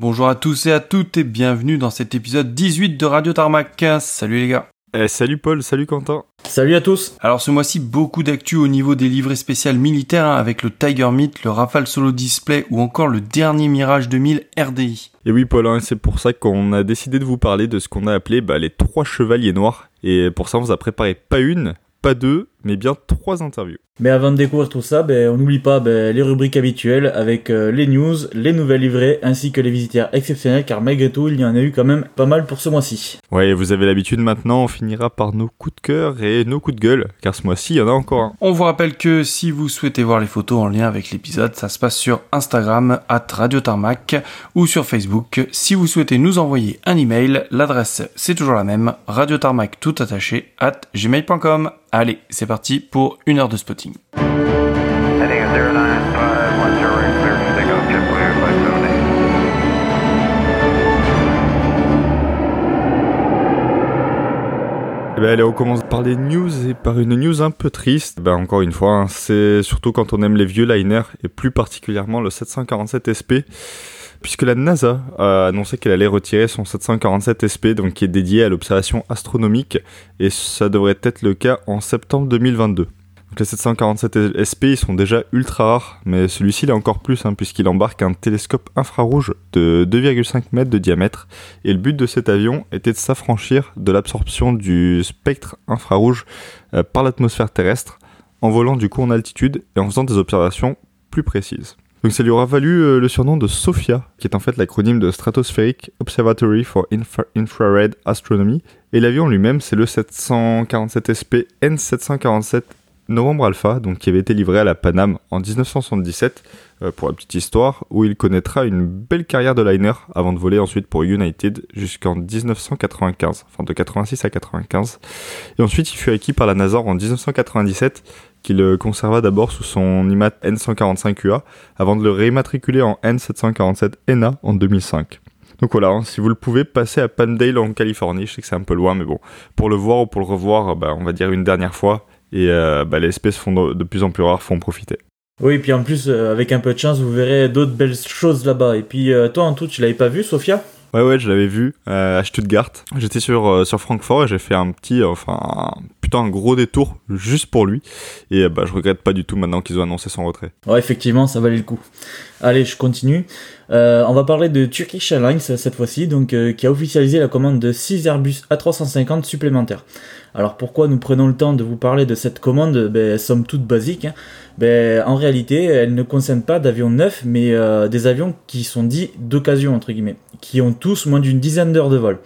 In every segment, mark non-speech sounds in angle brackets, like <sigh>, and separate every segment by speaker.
Speaker 1: Bonjour à tous et à toutes et bienvenue dans cet épisode 18 de Radio Tarmac. Salut les gars.
Speaker 2: Eh, salut Paul, salut Quentin.
Speaker 3: Salut à tous.
Speaker 1: Alors ce mois-ci, beaucoup d'actu au niveau des livrets spéciales militaires hein, avec le Tiger Meat, le Rafale Solo Display ou encore le dernier Mirage 2000 RDI.
Speaker 2: Et oui Paul, hein, c'est pour ça qu'on a décidé de vous parler de ce qu'on a appelé bah, les trois chevaliers noirs. Et pour ça on vous a préparé pas une, pas deux, mais bien trois interviews.
Speaker 3: Mais avant de découvrir tout ça, ben, on n'oublie pas ben, les rubriques habituelles avec euh, les news, les nouvelles livrées ainsi que les visiteurs exceptionnels car malgré tout il y en a eu quand même pas mal pour ce mois-ci.
Speaker 2: Ouais, vous avez l'habitude maintenant, on finira par nos coups de cœur et nos coups de gueule car ce mois-ci il y en a encore un.
Speaker 1: On vous rappelle que si vous souhaitez voir les photos en lien avec l'épisode, ça se passe sur Instagram at Radio Tarmac ou sur Facebook. Si vous souhaitez nous envoyer un email, l'adresse c'est toujours la même, radiotarmac tout attaché at gmail.com. Allez, c'est parti pour une heure de spotting.
Speaker 2: Eh ben, allez, on commence par les news et par une news un peu triste. Ben, encore une fois, hein, c'est surtout quand on aime les vieux liners et plus particulièrement le 747 SP puisque la NASA a annoncé qu'elle allait retirer son 747 SP, donc qui est dédié à l'observation astronomique, et ça devrait être le cas en septembre 2022. Donc les 747 SP ils sont déjà ultra rares, mais celui-ci l'est encore plus hein, puisqu'il embarque un télescope infrarouge de 2,5 mètres de diamètre et le but de cet avion était de s'affranchir de l'absorption du spectre infrarouge euh, par l'atmosphère terrestre en volant du coup en altitude et en faisant des observations plus précises. Donc ça lui aura valu euh, le surnom de SOFIA, qui est en fait l'acronyme de Stratospheric Observatory for Infrared Astronomy. Et l'avion lui-même, c'est le 747 SP N747 Novembre Alpha, donc qui avait été livré à la Paname en 1977, euh, pour la petite histoire, où il connaîtra une belle carrière de liner avant de voler ensuite pour United jusqu'en 1995, enfin de 86 à 95. Et ensuite, il fut acquis par la NASA en 1997 qu'il conserva d'abord sous son IMAT N145UA avant de le réimmatriculer en N747NA en 2005. Donc voilà, hein, si vous le pouvez, passer à Palmdale en Californie. Je sais que c'est un peu loin, mais bon, pour le voir ou pour le revoir, bah, on va dire une dernière fois. Et euh, bah, les espèces font de, plus en plus rares, font profiter.
Speaker 3: Oui, et puis en plus, euh, avec un peu de chance, vous verrez d'autres belles choses là-bas. Et puis euh, toi, en tout, tu l'avais pas vu, Sofia
Speaker 2: Ouais, ouais, je l'avais vu à Stuttgart. J'étais sur, sur Francfort et j'ai fait un petit, enfin, putain, un gros détour juste pour lui. Et bah, je regrette pas du tout maintenant qu'ils ont annoncé son retrait.
Speaker 3: Ouais, effectivement, ça valait le coup. Allez, je continue. Euh, on va parler de Turkish Airlines cette fois-ci, donc euh, qui a officialisé la commande de 6 Airbus A350 supplémentaires. Alors pourquoi nous prenons le temps de vous parler de cette commande? Ben, Somme toute basique. Hein. Ben, en réalité, elle ne concerne pas d'avions neufs, mais euh, des avions qui sont dits d'occasion entre guillemets, qui ont tous moins d'une dizaine d'heures de vol.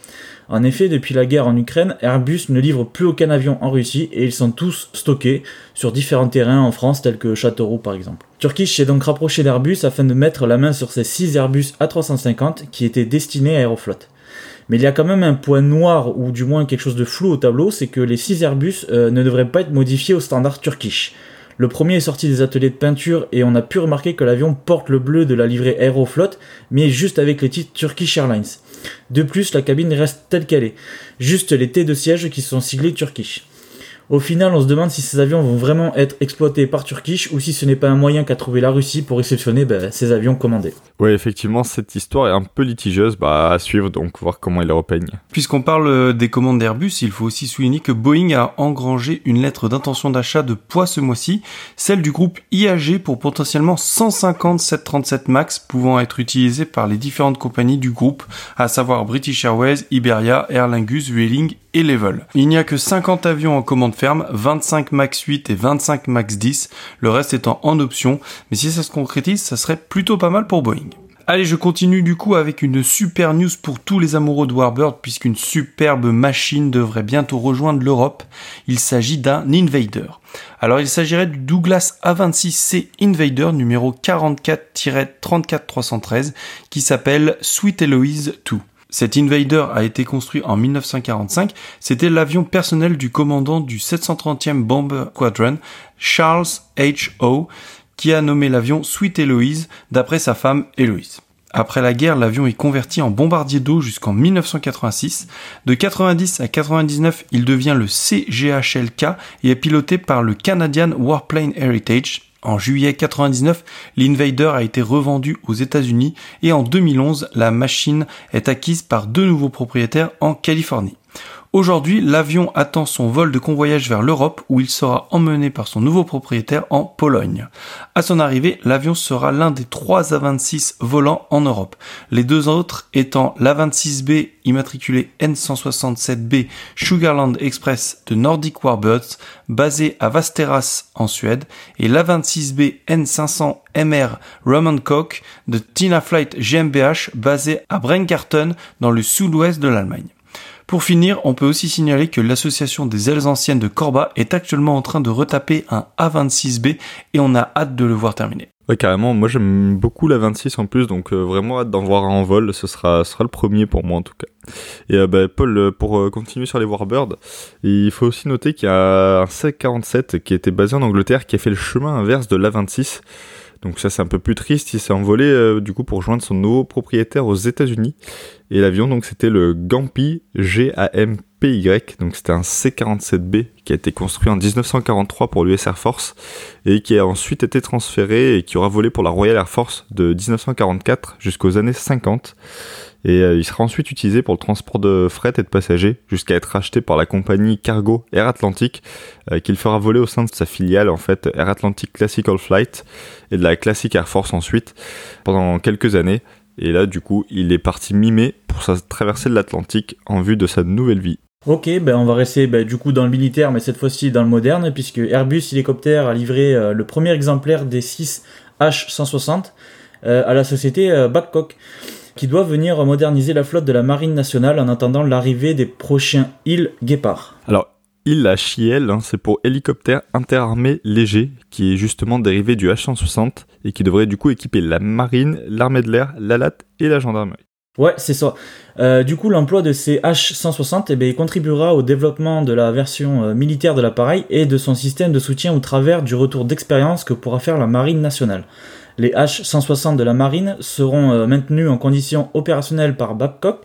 Speaker 3: En effet, depuis la guerre en Ukraine, Airbus ne livre plus aucun avion en Russie et ils sont tous stockés sur différents terrains en France tels que Châteauroux par exemple. Turkish s'est donc rapproché d'Airbus afin de mettre la main sur ces 6 Airbus A350 qui étaient destinés à Aeroflot. Mais il y a quand même un point noir ou du moins quelque chose de flou au tableau, c'est que les 6 Airbus euh, ne devraient pas être modifiés au standard Turkish. Le premier est sorti des ateliers de peinture et on a pu remarquer que l'avion porte le bleu de la livrée Aeroflot, mais juste avec les titres Turkish Airlines. De plus, la cabine reste telle qu'elle est, juste les T de siège qui sont siglés Turkish. Au final, on se demande si ces avions vont vraiment être exploités par Turkish ou si ce n'est pas un moyen qu'a trouvé la Russie pour réceptionner ben, ces avions commandés.
Speaker 2: Oui, effectivement, cette histoire est un peu litigieuse bah, à suivre, donc voir comment il repeigne.
Speaker 1: Puisqu'on parle euh, des commandes d'Airbus, il faut aussi souligner que Boeing a engrangé une lettre d'intention d'achat de poids ce mois-ci, celle du groupe IAG pour potentiellement 150 737 MAX pouvant être utilisés par les différentes compagnies du groupe, à savoir British Airways, Iberia, Aer Lingus, Vueling Il n'y a que 50 avions en commande ferme, 25 Max 8 et 25 Max 10, le reste étant en option, mais si ça se concrétise, ça serait plutôt pas mal pour Boeing. Allez, je continue du coup avec une super news pour tous les amoureux de Warbird puisqu'une superbe machine devrait bientôt rejoindre l'Europe. Il s'agit d'un Invader. Alors il s'agirait du Douglas A26C Invader numéro 44-34313 qui s'appelle Sweet Eloise 2. Cet Invader a été construit en 1945. C'était l'avion personnel du commandant du 730e Bomber Squadron, Charles H. O., qui a nommé l'avion Sweet Eloise d'après sa femme Eloise. Après la guerre, l'avion est converti en bombardier d'eau jusqu'en 1986. De 90 à 99, il devient le CGHLK et est piloté par le Canadian Warplane Heritage, En juillet 99, l'Invader a été revendu aux États-Unis et en 2011, la machine est acquise par deux nouveaux propriétaires en Californie. Aujourd'hui, l'avion attend son vol de convoyage vers l'Europe où il sera emmené par son nouveau propriétaire en Pologne. À son arrivée, l'avion sera l'un des trois A26 volants en Europe. Les deux autres étant l'A26B immatriculé N167B Sugarland Express de Nordic Warbirds basé à Vasteras en Suède et l'A26B N500 MR Roman Koch de Tina Flight GmbH basé à Brennkarten dans le sud-ouest de l'Allemagne. Pour finir, on peut aussi signaler que l'association des ailes anciennes de Corba est actuellement en train de retaper un A26B et on a hâte de le voir terminer.
Speaker 2: Ouais, carrément. Moi, j'aime beaucoup la 26 en plus, donc euh, vraiment hâte d'en voir un en vol. Ce sera, sera le premier pour moi en tout cas. Et euh, bah, Paul, euh, pour continuer sur les Warbirds, il faut aussi noter qu'il y a un C-47 qui était basé en Angleterre, qui a fait le chemin inverse de l'A26. Donc ça c'est un peu plus triste, il s'est envolé du coup pour rejoindre son nouveau propriétaire aux États-Unis et l'avion, donc, c'était le Gampi GAMPY. Donc, c'était un C-47B qui a été construit en 1943 pour l'US Air Force et qui a ensuite été transféré et qui aura volé pour la Royal Air Force de 1944 jusqu'aux années 50. Et euh, il sera ensuite utilisé pour le transport de fret et de passagers jusqu'à être racheté par la compagnie Cargo Air Atlantic euh, qu'il fera voler au sein de sa filiale en fait Air Atlantic Classical Flight et de la Classic Air Force ensuite pendant quelques années et là, du coup, il est parti mi-mai pour sa traversée de l'Atlantique en vue de sa nouvelle vie.
Speaker 3: Ok, ben on va rester ben, du coup dans le militaire, mais cette fois-ci dans le moderne, puisque Airbus Hélicoptère a livré euh, le premier exemplaire des 6 H160 euh, à la société euh, Babcock, qui doit venir moderniser la flotte de la Marine nationale en attendant l'arrivée des prochains îles Guépard.
Speaker 2: Alors, il HIL, hein, c'est pour hélicoptère interarmé léger, qui est justement dérivé du H-160 et qui devrait du coup équiper la marine, l'armée de l'air, la LAT et la gendarmerie.
Speaker 3: Ouais, c'est ça. Euh, du coup, l'emploi de ces H-160 eh bien, contribuera au développement de la version euh, militaire de l'appareil et de son système de soutien au travers du retour d'expérience que pourra faire la marine nationale. Les H-160 de la marine seront euh, maintenus en conditions opérationnelles par Babcock,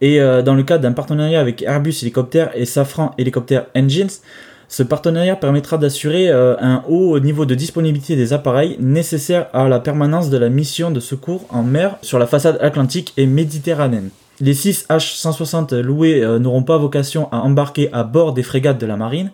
Speaker 3: et euh, dans le cadre d'un partenariat avec Airbus Hélicoptère et Safran Helicopter Engines, ce partenariat permettra d'assurer euh, un haut niveau de disponibilité des appareils nécessaires à la permanence de la mission de secours en mer sur la façade atlantique et méditerranéenne. Les 6 H-160 loués n'auront pas vocation à embarquer à bord des frégates de la marine.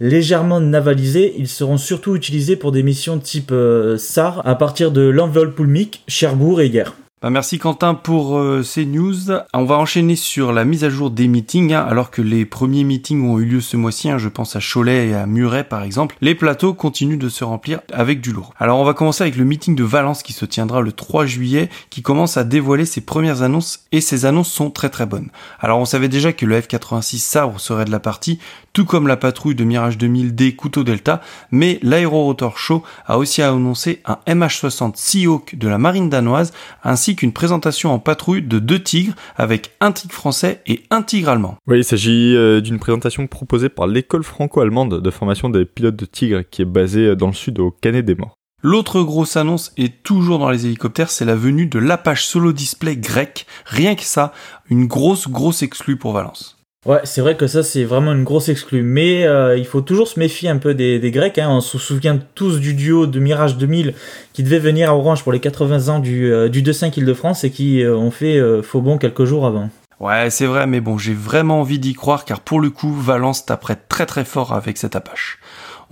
Speaker 3: Légèrement navalisés, ils seront surtout utilisés pour des missions type SAR à partir de l'envol poulmique, Cherbourg et Guerre.
Speaker 1: Bah, merci Quentin pour euh, ces news. On va enchaîner sur la mise à jour des meetings, hein, alors que les premiers meetings ont eu lieu ce mois-ci. Hein, je pense à Cholet et à Muret par exemple. Les plateaux continuent de se remplir avec du lourd. Alors on va commencer avec le meeting de Valence qui se tiendra le 3 juillet, qui commence à dévoiler ses premières annonces et ces annonces sont très très bonnes. Alors on savait déjà que le F86 Sabre serait de la partie, tout comme la patrouille de Mirage 2000D Couteau Delta, mais l'Aérorotor Show a aussi annoncé un MH60 Seahawk de la marine danoise, ainsi qu'une présentation en patrouille de deux tigres avec un tigre français et un tigre allemand.
Speaker 2: Oui, il s'agit euh, d'une présentation proposée par l'école franco-allemande de formation des pilotes de tigres qui est basée dans le sud au Canet des Morts.
Speaker 1: L'autre grosse annonce est toujours dans les hélicoptères, c'est la venue de l'Apache Solo Display grec. Rien que ça, une grosse grosse exclue pour Valence.
Speaker 3: Ouais, c'est vrai que ça c'est vraiment une grosse exclue, mais euh, il faut toujours se méfier un peu des, Grecs. Hein. On se souvient tous du duo de Mirage 2000 qui devait venir à Orange pour les 80 ans du, euh, du 2.5 Île-de-France et qui euh, ont fait faux bon quelques jours avant.
Speaker 1: Ouais, c'est vrai, mais bon, j'ai vraiment envie d'y croire car pour le coup, Valence taperait très très fort avec cette Apache.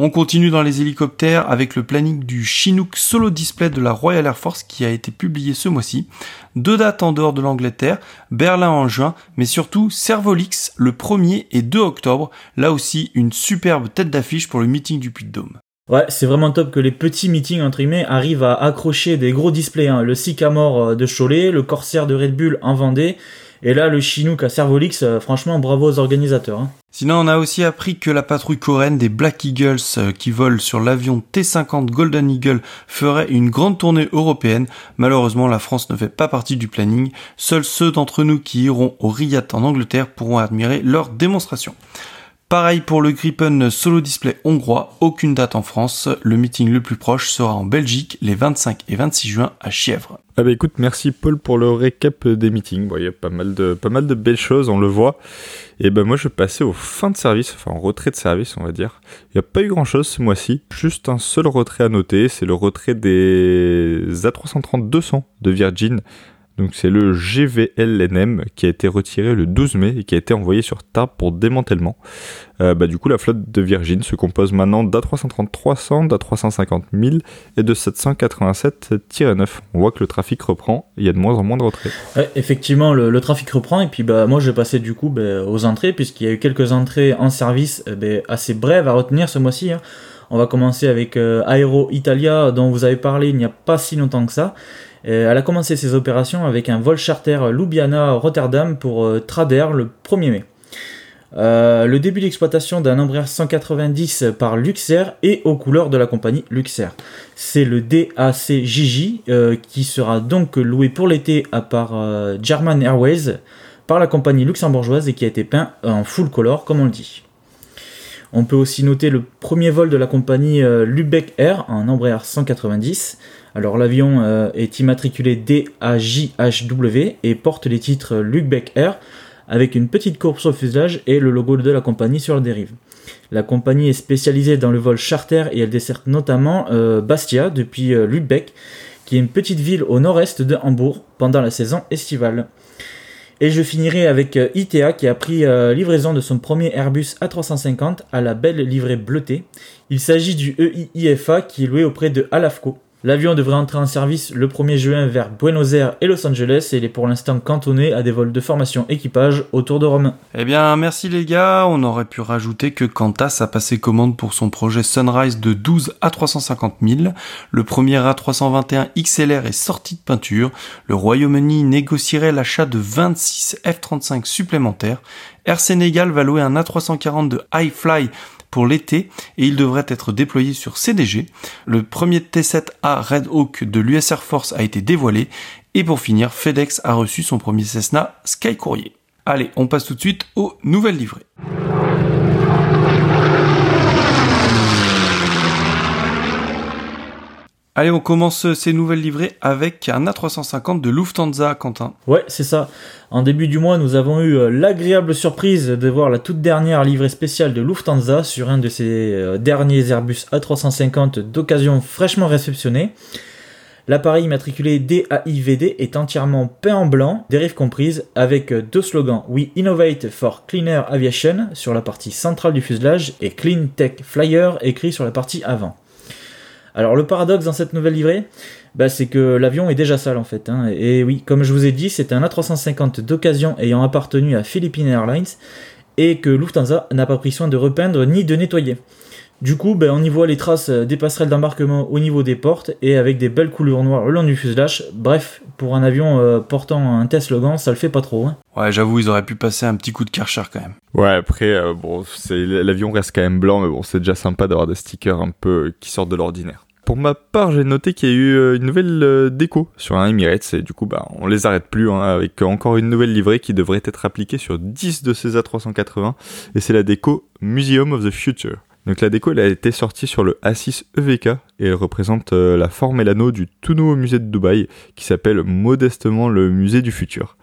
Speaker 1: On continue dans les hélicoptères avec le planning du Chinook Solo Display de la Royal Air Force qui a été publié ce mois-ci. Deux dates en dehors de l'Angleterre, Berlin en juin, mais surtout Servolix le 1er et 2 octobre. Là aussi, une superbe tête d'affiche pour le meeting du Puy-de-Dôme.
Speaker 3: Ouais, c'est vraiment top que les petits meetings entre guillemets arrivent à accrocher des gros displays. Hein. Le Sycamore euh, de Cholet, le Corsair de Red Bull en Vendée, et là, le Chinook à Servolix, euh, franchement, bravo aux organisateurs. Hein.
Speaker 1: Sinon, on a aussi appris que la patrouille coréenne des Black Eagles euh, qui volent sur l'avion T-50 Golden Eagle ferait une grande tournée européenne. Malheureusement, la France ne fait pas partie du planning. Seuls ceux d'entre nous qui iront au Riyadh en Angleterre pourront admirer leur démonstration. Pareil pour le Gripen Solo Display hongrois, aucune date en France. Le meeting le plus proche sera en Belgique les 25 et 26 juin à Chièvre.
Speaker 2: Ah bah écoute, merci Paul pour le récap des meetings. il y a pas mal de pas mal de belles choses, on le voit. Et ben moi je vais passer aux fins de service, enfin en retrait de service on va dire. Il n'y a pas eu grand chose ce mois-ci, juste un seul retrait à noter, c'est le retrait des A330-200 de Virgin donc c'est le GVLNM qui a été retiré le 12 mai et qui a été envoyé sur table pour démantèlement. Euh, bah, du coup, la flotte de Virgin se compose maintenant d'A330-300, d'A350 1000 et de 787-9. On voit que le trafic reprend, il y a de moins en moins de retraits.
Speaker 3: effectivement, le, trafic reprend et puis bah, moi je vais passer du coup bah, aux entrées puisqu'il y a eu quelques entrées en service euh, bah, assez brèves à retenir ce mois-ci. Hein. On va commencer avec euh, Aero Italia dont vous avez parlé il n'y a pas si longtemps que ça. Euh, elle a commencé ses opérations avec un vol charter Ljubljana-Rotterdam pour euh, Trader le 1er mai. Euh, le début d'exploitation d'un Embraer 190 par Luxair et aux couleurs de la compagnie Luxair. C'est le DACJJ qui sera donc loué pour l'été à part German Airways par la compagnie luxembourgeoise et qui a été peint en full color comme on le dit. On peut aussi noter le premier vol de la compagnie Lubeck Air, un Embraer 190. Alors l'avion euh, est immatriculé DAJHW et porte les titres Lubeck Air avec une petite courbe au fuselage et le logo de la compagnie sur la dérive. La compagnie est spécialisée dans le vol charter et elle dessert notamment euh, Bastia depuis euh, Lübeck, qui est une petite ville au nord-est de Hambourg pendant la saison estivale. Et je finirai avec ITA qui a pris livraison de son premier Airbus A350 à la belle livrée bleutée. Il s'agit du EIIFA qui est loué auprès de Alafco. L'avion devrait entrer en service le 1er juin vers Buenos Aires et Los Angeles et il est pour l'instant cantonné à des vols de formation équipage autour de Rome.
Speaker 1: Eh bien, merci les gars. On aurait pu rajouter que Qantas a passé commande pour son projet Sunrise de 12 à 350 000. Le premier A321 XLR est sorti de peinture. Le Royaume-Uni négocierait l'achat de 26 F-35 supplémentaires. Air Sénégal va louer un A340 de High Fly pour l'été et il devrait être déployé sur CDG. Le premier T7A Red Hawk de l'US Air Force a été dévoilé et pour finir, FedEx a reçu son premier Cessna Sky Courier. Allez, on passe tout de suite aux nouvelles livrées. Allez, on commence ces nouvelles livrées avec un A350 de Lufthansa, Quentin.
Speaker 3: Ouais, c'est ça. En début du mois, nous avons eu euh, l'agréable surprise de voir la toute dernière livrée spéciale de Lufthansa sur un de ses euh, derniers Airbus A350 d'occasion fraîchement réceptionné. L'appareil immatriculé DAIVD est entièrement peint en blanc, dérive comprise, avec deux slogans We Innovate for Cleaner Aviation sur la partie centrale du fuselage et Clean Tech Flyer écrit sur la partie avant. Alors le paradoxe dans cette nouvelle livrée, bah, c'est que l'avion est déjà sale en fait. Hein. Et oui, comme je vous ai dit, c'est un A350 d'occasion ayant appartenu à Philippine Airlines et que Lufthansa n'a pas pris soin de repeindre ni de nettoyer. Du coup, ben, on y voit les traces des passerelles d'embarquement au niveau des portes et avec des belles couleurs noires le long du fuselage. Bref, pour un avion euh, portant un test Logan, ça le fait pas trop. Hein.
Speaker 1: Ouais, j'avoue, ils auraient pu passer un petit coup de Karcher quand même.
Speaker 2: Ouais, après, euh, bon, l'avion reste quand même blanc, mais bon, c'est déjà sympa d'avoir des stickers un peu qui sortent de l'ordinaire. Pour ma part, j'ai noté qu'il y a eu euh, une nouvelle déco sur un Emirates et du coup, bah, on les arrête plus hein, avec encore une nouvelle livrée qui devrait être appliquée sur 10 de ces A380 et c'est la déco Museum of the Future. Donc la déco elle a été sortie sur le A6 EVK et elle représente euh, la forme et l'anneau du tout nouveau musée de Dubaï qui s'appelle modestement le musée du futur.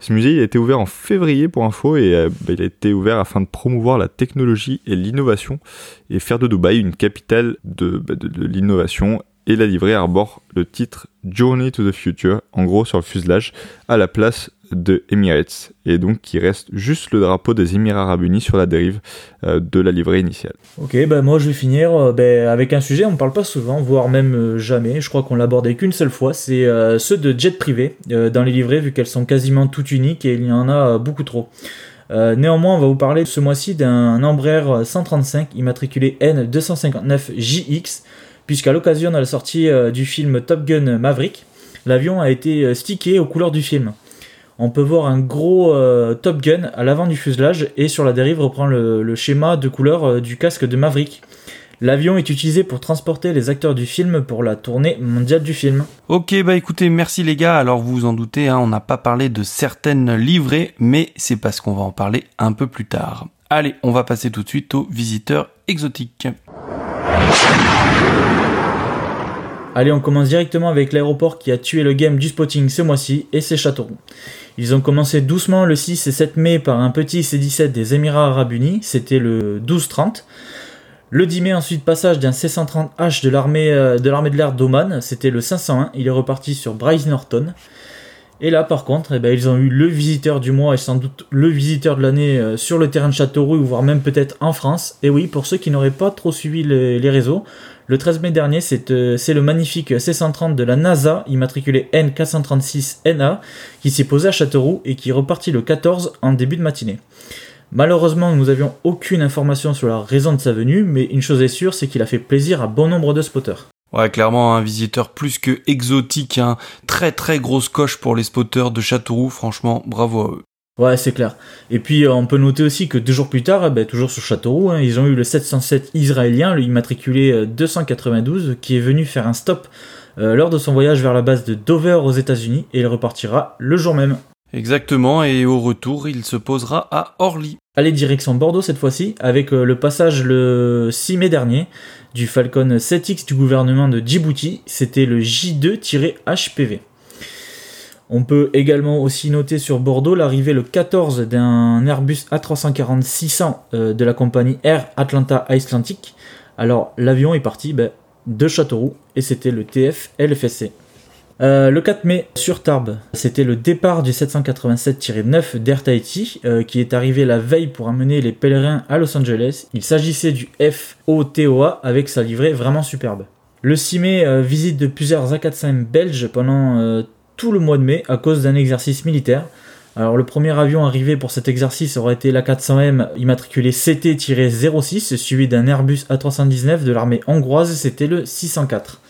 Speaker 2: Ce musée a été ouvert en février pour info et euh, bah, il a été ouvert afin de promouvoir la technologie et l'innovation et faire de Dubaï une capitale de, bah, de l'innovation et la livrée arbore le titre Journey to the Future, en gros sur le fuselage, à la place de Emirates, et donc qui reste juste le drapeau des Émirats Arabes Unis sur la dérive euh, de la livrée initiale.
Speaker 3: Ok, ben moi je vais finir euh, ben, avec un sujet, on ne parle pas souvent, voire même euh, jamais, je crois qu'on l'a abordé qu'une seule fois, c'est ceux de jets privés dans les livrées, vu qu'elles sont quasiment toutes uniques et il y en a beaucoup trop. néanmoins, on va vous parler ce mois-ci d'un Embraer 135 immatriculé N259JX, puisqu'à l'occasion de la sortie du film Top Gun Maverick, l'avion a été stické aux couleurs du film on peut voir un gros euh, Top Gun à l'avant du fuselage et sur la dérive reprend le, schéma de couleur euh, du casque de Maverick. L'avion est utilisé pour transporter les acteurs du film pour la tournée mondiale du film.
Speaker 1: Ok, bah écoutez, merci les gars. Alors vous vous en doutez, hein, on n'a pas parlé de certaines livrées, mais c'est parce qu'on va en parler un peu plus tard. Allez, on va passer tout de suite aux visiteurs exotiques.
Speaker 3: Allez, on commence directement avec l'aéroport qui a tué le game du spotting ce mois-ci, et c'est Châteauroux. Ils ont commencé doucement le 6 et 7 mai par un petit C-17 des Émirats Arabes Unis, c'était le 12-30. Le 10 mai, ensuite, passage d'un C-130H de l'armée euh, de l'armée de l'air d'Oman, c'était le 501, il est reparti sur Bryce Norton. Et là, par contre, eh ben, ils ont eu le visiteur du mois et sans doute le visiteur de l'année euh, sur le terrain de Châteauroux, voire même peut-être en France. Et oui, pour ceux qui n'auraient pas trop suivi les, réseaux, le 13 mai dernier, euh, c'est le magnifique C-130 de la NASA, immatriculé N436NA, qui s'est posé à Châteauroux et qui est reparti le 14 en début de matinée. Malheureusement, nous n'avions aucune information sur la raison de sa venue, mais une chose est sûre, c'est qu'il a fait plaisir à bon nombre de spotters.
Speaker 1: Ouais, clairement un visiteur plus que exotique, hein. très très grosse coche pour les spotters de Châteauroux, franchement, bravo à eux.
Speaker 3: Ouais, c'est clair. Et puis euh, on peut noter aussi que deux jours plus tard, eh ben, toujours sur Châteauroux, hein, ils ont eu le 707 israélien, le immatriculé 292, euh, qui est venu faire un stop euh, lors de son voyage vers la base de Dover aux États-Unis et il repartira le jour même.
Speaker 1: Exactement, et au retour, il se posera à Orly.
Speaker 3: Allez, direction Bordeaux cette fois-ci, avec le passage le 6 mai dernier du Falcon 7X du gouvernement de Djibouti, c'était le J2-HPV. On peut également aussi noter sur Bordeaux l'arrivée le 14 d'un Airbus A340-600 euh, de la compagnie Air Atlanta Icelandic. Alors l'avion est parti ben, de Châteauroux et c'était le TF LFSC. Euh, le 4 mai, sur Tarbes, c'était le départ du 787-9 d'Air Tahiti euh, qui est arrivé la veille pour amener les pèlerins à Los Angeles. Il s'agissait du FOTOA avec sa livrée vraiment superbe. Le 6 mai, visite de plusieurs A400M belges pendant tout le mois de mai à cause d'un exercice militaire. Alors le premier avion arrivé pour cet exercice aurait été l'A400M immatriculé CT-06 suivi d'un Airbus A319 de l'armée hongroise, c'était le 604.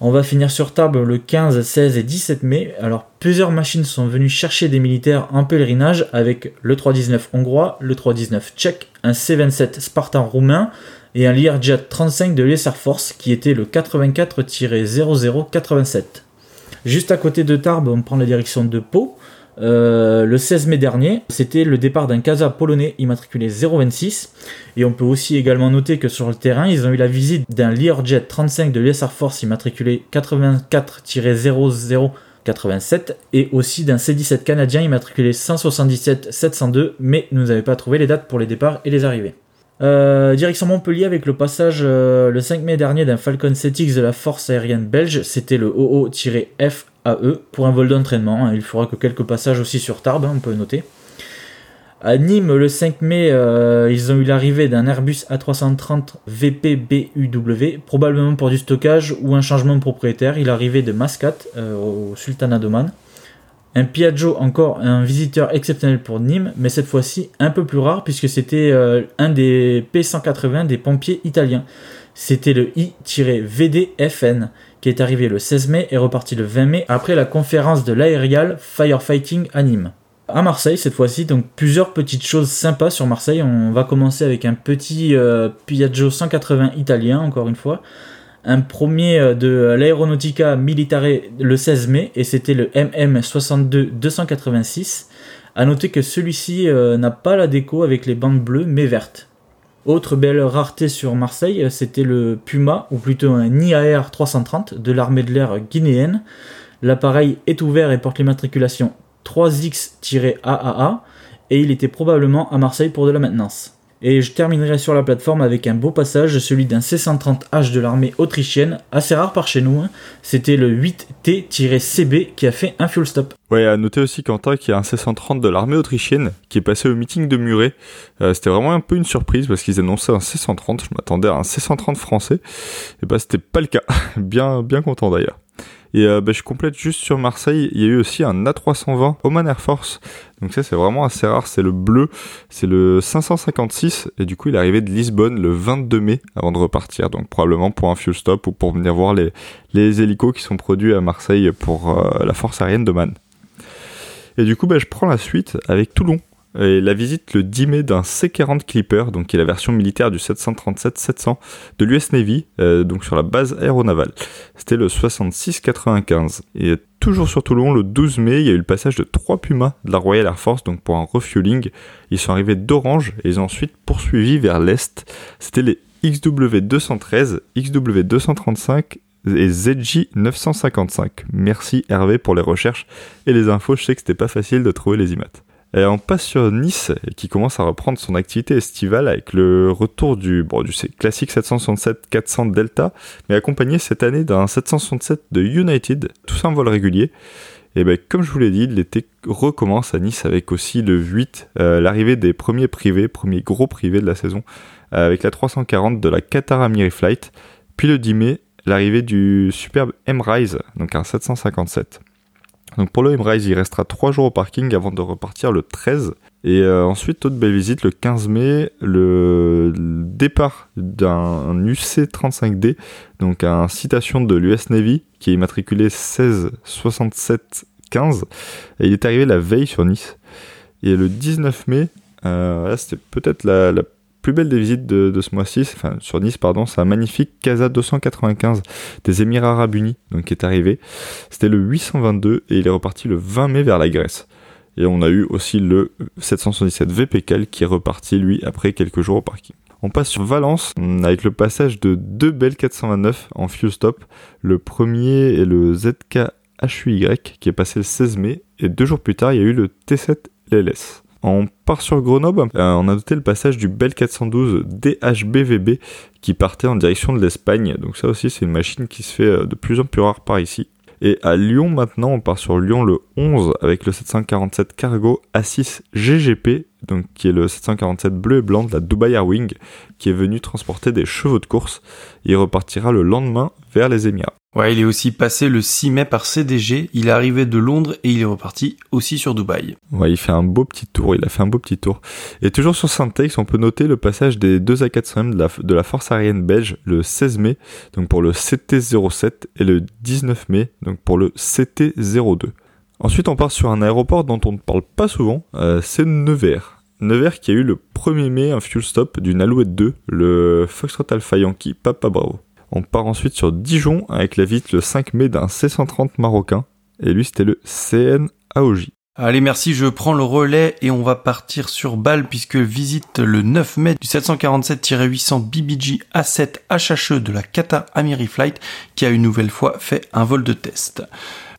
Speaker 3: On va finir sur table le 15, 16 et 17 mai. Alors plusieurs machines sont venues chercher des militaires en pèlerinage avec le 319 hongrois, le 319 tchèque, un C-27 Spartan roumain et un Learjet 35 de l'US Air Force qui était le 84-0087. Juste à côté de Tarbes, on prend la direction de Pau euh, le 16 mai dernier, c'était le départ d'un Casa polonais immatriculé 026. Et on peut aussi également noter que sur le terrain, ils ont eu la visite d'un Learjet 35 de l'US Force immatriculé 84-0087 et aussi d'un C-17 canadien immatriculé 177-702, mais nous n'avons pas trouvé les dates pour les départs et les arrivées. Euh, direction Montpellier avec le passage euh, le 5 mai dernier d'un Falcon 7X de la force aérienne belge, c'était le OO-F à eux pour un vol d'entraînement. Hein. Il fera que quelques passages aussi sur Tarbes, hein, on peut noter. À Nîmes, le 5 mai, euh, ils ont eu l'arrivée d'un Airbus A330 VPBUW, probablement pour du stockage ou un changement de propriétaire. Il arrivait de Mascate euh, au Sultanat d'Oman. Un Piaggio, encore un visiteur exceptionnel pour Nîmes, mais cette fois-ci un peu plus rare puisque c'était euh, un des P180 des pompiers italiens. C'était le I-VDFN qui est arrivé le 16 mai et reparti le 20 mai après la conférence de l'aérial Firefighting à Nîmes. À Marseille cette fois-ci, donc plusieurs petites choses sympas sur Marseille. On va commencer avec un petit euh, Piaggio 180 italien, encore une fois. Un premier euh, de l'Aeronautica Militare le 16 mai et c'était le MM62 286. A noter que celui-ci euh, n'a pas la déco avec les bandes bleues mais vertes. Autre belle rareté sur Marseille, c'était le Puma, ou plutôt un IAR 330 de l'armée de l'air guinéenne. L'appareil est ouvert et porte l'immatriculation 3X-AAA, et il était probablement à Marseille pour de la maintenance. Et je terminerai sur la plateforme avec un beau passage, celui d'un C-130H de l'armée autrichienne, assez rare par chez nous. Hein. C'était le 8T-CB qui a fait un fuel stop.
Speaker 2: Ouais, à noter aussi Quentin qu'il y a un C-130 de l'armée autrichienne qui est passé au meeting de Muret. Euh, c'était vraiment un peu une surprise parce qu'ils annonçaient un C-130. Je m'attendais à un C-130 français. Et bah c'était pas le cas. <laughs> bien, bien content d'ailleurs. Et euh, bah, je complète juste sur Marseille, il y a eu aussi un A320 Oman Air Force. Donc ça c'est vraiment assez rare, c'est le bleu, c'est le 556 et du coup il est arrivé de Lisbonne le 22 mai avant de repartir. Donc probablement pour un fuel stop ou pour venir voir les, les hélicos qui sont produits à Marseille pour euh, la force aérienne d'Oman. Et du coup bah, je prends la suite avec Toulon la visite le 10 mai d'un C-40 Clipper, donc qui est la version militaire du 737-700 de l'US Navy, euh, donc sur la base aéronavale. C'était le 66-95. Et toujours sur Toulon, le 12 mai, il y a eu le passage de trois Pumas de la Royal Air Force, donc pour un refueling. Ils sont arrivés d'Orange et ils ont ensuite poursuivi vers l'est. C'était les XW213, XW235 et ZJ 955. Merci Hervé pour les recherches et les infos. Je sais que c'était pas facile de trouver les IMAT. Et on passe sur Nice, qui commence à reprendre son activité estivale avec le retour du, bon, du classique 767-400 Delta, mais accompagné cette année d'un 767 de United, tout ça en vol régulier. Et ben, comme je vous l'ai dit, l'été recommence à Nice avec aussi le 8, euh, l'arrivée des premiers privés, premiers gros privés de la saison, avec la 340 de la Qatar Amiri Flight. Puis le 10 mai, l'arrivée du superbe M-Rise, donc un 757. Donc pour le M-Rise, il restera 3 jours au parking avant de repartir le 13. Et euh, ensuite, autre belle visite, le 15 mai, le départ d'un UC-35D, donc un citation de l'US Navy, qui est immatriculé 166715. Et il est arrivé la veille sur Nice. Et le 19 mai, euh, c'était peut-être la, la plus belle des visites de, ce mois-ci, enfin sur Nice, pardon, c'est un magnifique Casa 295 des Émirats Arabes Unis, donc qui est arrivé. C'était le 822 et il est reparti le 20 mai vers la Grèce. Et on a eu aussi le 777 VPCAL qui est reparti lui après quelques jours au parking. On passe sur Valence avec le passage de deux belles 429 en fuel stop. Le premier est le ZK HUY qui est passé le 16 mai et deux jours plus tard il y a eu le T7 LLS. On part sur Grenoble, euh, on a noté le passage du Bell 412 DHBVB qui partait en direction de l'Espagne. Donc ça aussi c'est une machine qui se fait euh, de plus en plus rare par ici. Et à Lyon maintenant, on part sur Lyon le 11 avec le 747 Cargo A6 GGP, donc qui est le 747 bleu et blanc de la Dubai Airwing, qui est venu transporter des chevaux de course. Il repartira le lendemain vers les Émirats.
Speaker 1: Ouais, il est aussi passé le 6 mai par CDG, il est arrivé de Londres et il est reparti aussi sur Dubaï.
Speaker 2: Ouais, il fait un beau petit tour, il a fait un beau petit tour. Et toujours sur Syntex, on peut noter le passage des deux A400M de la, de la force aérienne belge le 16 mai, donc pour le CT-07 et le 19 mai, donc pour le CT-02. Ensuite, on part sur un aéroport dont on ne parle pas souvent, euh, c'est Nevers. Nevers qui a eu le 1er mai un fuel stop d'une Alouette 2, le Foxtrot Alpha Yankee Papa Bravo. On part ensuite sur Dijon avec la visite le 5 mai d'un C130 marocain. Et lui, c'était le CN AOJ.
Speaker 1: Allez, merci, je prends le relais et on va partir sur Bâle puisque visite le 9 mai du 747-800 BBG A7 HHE de la Qatar Amiri Flight qui a une nouvelle fois fait un vol de test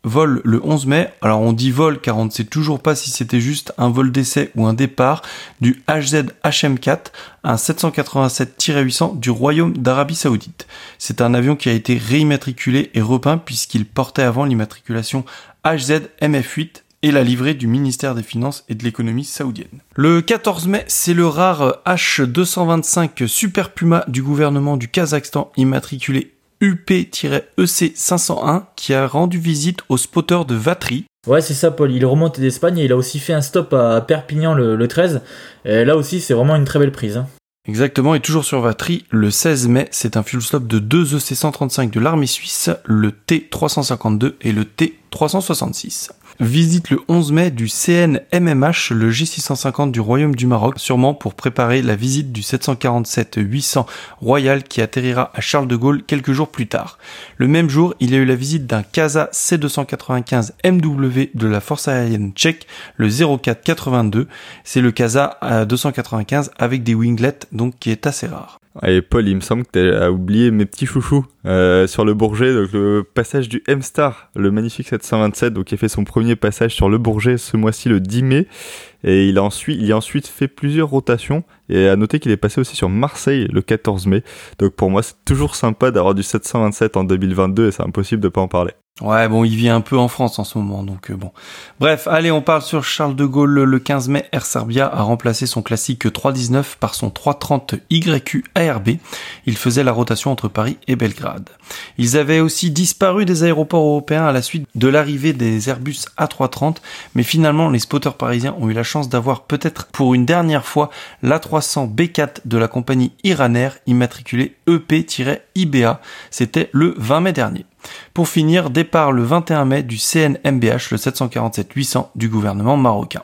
Speaker 1: vol le 11 mai. Alors on dit vol car on ne sait toujours pas si c'était juste un vol d'essai ou un départ du HZ HM4, un 787-800 du Royaume d'Arabie Saoudite. C'est un avion qui a été réimmatriculé et repeint puisqu'il portait avant l'immatriculation HZ MF8 et la livrée du ministère des Finances et de l'économie saoudienne. Le 14 mai, c'est le rare H225 Super Puma du gouvernement du Kazakhstan immatriculé UP-EC 501 qui a rendu visite au spotter de Vatry.
Speaker 3: Ouais, c'est ça, Paul. Il est remonté d'Espagne et il a aussi fait un stop à Perpignan le, 13. Et là aussi, c'est vraiment une très belle prise. Hein.
Speaker 1: Exactement, et toujours sur Vatry, le 16 mai, c'est un fuel stop de deux EC 135 de l'armée suisse, le T352 et le T366. Visite le 11 mai du CNMMH, le G650 du Royaume du Maroc, sûrement pour préparer la visite du 747-800 Royal qui atterrira à Charles de Gaulle quelques jours plus tard. Le même jour, il y a eu la visite d'un CASA C295 MW de la force aérienne tchèque, le 0482. C'est le CASA 295 avec des winglets, donc qui est assez rare.
Speaker 2: Et Paul, il me semble que tu as oublié mes petits chouchous euh, sur le Bourget, donc le passage du M-Star, le magnifique 727, donc qui a fait son premier passage sur le Bourget ce mois-ci le 10 mai. Et il a ensuite, il a ensuite fait plusieurs rotations. Et à noter qu'il est passé aussi sur Marseille le 14 mai. Donc pour moi, c'est toujours sympa d'avoir du 727 en 2022 et c'est impossible de pas en parler.
Speaker 1: Ouais, bon, il vit un peu en France en ce moment, donc euh, bon. Bref, allez, on parle sur Charles de Gaulle. Le 15 mai, Air Serbia a remplacé son classique 319 par son 330 YQ ARB. Il faisait la rotation entre Paris et Belgrade. Ils avaient aussi disparu des aéroports européens à la suite de l'arrivée des Airbus A330, mais finalement, les spotters parisiens ont eu la chance d'avoir peut-être pour une dernière fois l'A300 B4 de la compagnie Iranair immatriculé EP-IBA. C'était le 20 mai dernier. Pour finir, départ le 21 mai du CNMBH, le 747-800 du gouvernement marocain.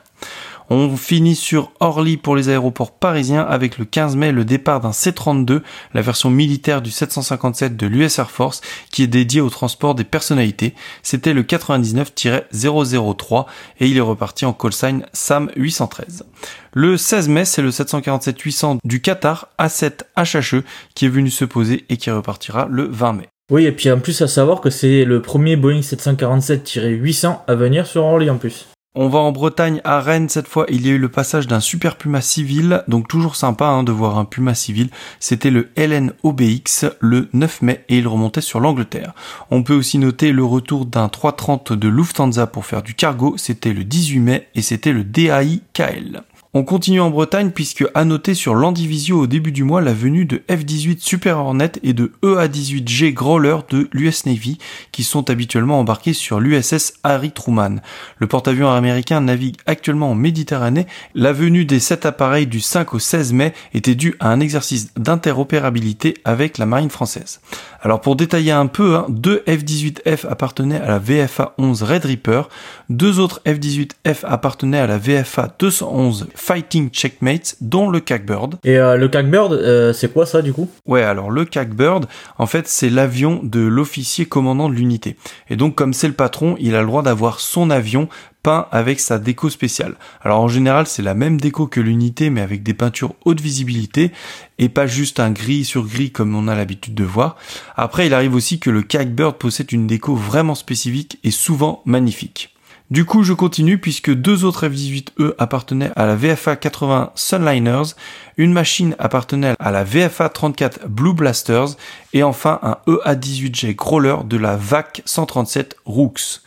Speaker 1: On finit sur Orly pour les aéroports parisiens avec le 15 mai le départ d'un C-32, la version militaire du 757 de l'US Air Force qui est dédié au transport des personnalités. C'était le 99-003 et il est reparti en call sign SAM 813. Le 16 mai, c'est le 747-800 du Qatar A7 HHE qui est venu se poser et qui repartira le 20 mai.
Speaker 3: Oui, et puis en plus à savoir que c'est le premier Boeing 747-800 à venir sur Orly en plus.
Speaker 1: On va en Bretagne, à Rennes cette fois, il y a eu le passage d'un super Puma civil, donc toujours sympa hein, de voir un Puma civil. C'était le LN OBX le 9 mai et il remontait sur l'Angleterre. On peut aussi noter le retour d'un 330 de Lufthansa pour faire du cargo, c'était le 18 mai et c'était le DAI KL. On continue en Bretagne puisque à noter sur l'Andivisio au début du mois la venue de F-18 Super Hornet et de EA-18G Growler de l'US Navy qui sont habituellement embarqués sur l'USS Harry Truman. Le porte-avions américain navigue actuellement en Méditerranée. La venue des sept appareils du 5 au 16 mai était due à un exercice d'interopérabilité avec la marine française. Alors pour détailler un peu, hein, deux F-18F appartenaient à la VFA 11 Red Reaper, deux autres F-18F appartenaient à la VFA 211 Fighting Checkmates, dont le Cackbird.
Speaker 3: Et euh, le Cackbird, euh, c'est quoi ça du coup?
Speaker 1: Ouais, alors le Cackbird, en fait, c'est l'avion de l'officier commandant de l'unité. Et donc, comme c'est le patron, il a le droit d'avoir son avion peint avec sa déco spéciale. Alors en général, c'est la même déco que l'unité, mais avec des peintures haute visibilité et pas juste un gris sur gris comme on a l'habitude de voir. Après, il arrive aussi que le Cackbird possède une déco vraiment spécifique et souvent magnifique. Du coup, je continue puisque deux autres F-18E appartenaient à la VFA 80 Sunliners, une machine appartenait à la VFA 34 Blue Blasters et enfin un EA-18J Crawler de la VAC 137 Rooks.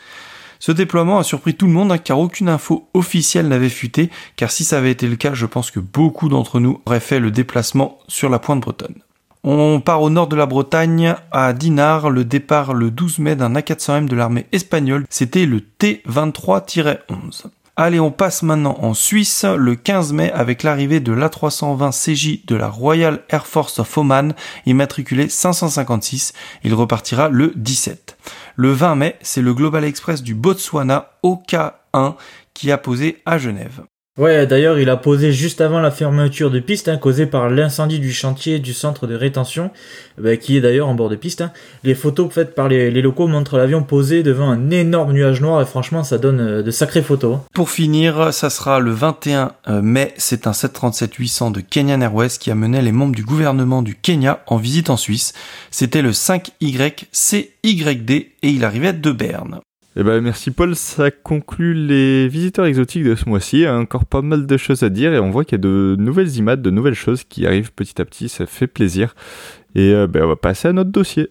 Speaker 1: Ce déploiement a surpris tout le monde hein, car aucune info officielle n'avait fuité, car si ça avait été le cas, je pense que beaucoup d'entre nous auraient fait le déplacement sur la pointe bretonne. On part au nord de la Bretagne, à Dinard, le départ le 12 mai d'un A400M de l'armée espagnole, c'était le T-23-11. Allez, on passe maintenant en Suisse le 15 mai avec l'arrivée de l'A320 CJ de la Royal Air Force of Oman, immatriculé 556. Il repartira le 17. Le 20 mai, c'est le Global Express du Botswana OK1 qui a posé à Genève.
Speaker 3: Ouais, d'ailleurs, il a posé juste avant la fermeture de piste, hein, causée par l'incendie du chantier du centre de rétention, bah, qui est d'ailleurs en bord de piste. Hein. Les photos faites par les, locaux montrent l'avion posé devant un énorme nuage noir, et franchement, ça donne euh, de sacrées photos. Hein.
Speaker 1: Pour finir, ça sera le 21 euh, mai, c'est un 737-800 de Kenyan Airways qui amenait les membres du gouvernement du Kenya en visite en Suisse. C'était le 5YCYD et il arrivait de Berne.
Speaker 2: Eh ben, merci Paul, ça conclut les visiteurs exotiques de ce mois-ci. Encore pas mal de choses à dire et on voit qu'il y a de nouvelles images, de nouvelles choses qui arrivent petit à petit, ça fait plaisir. Et euh, ben, on va passer à notre dossier.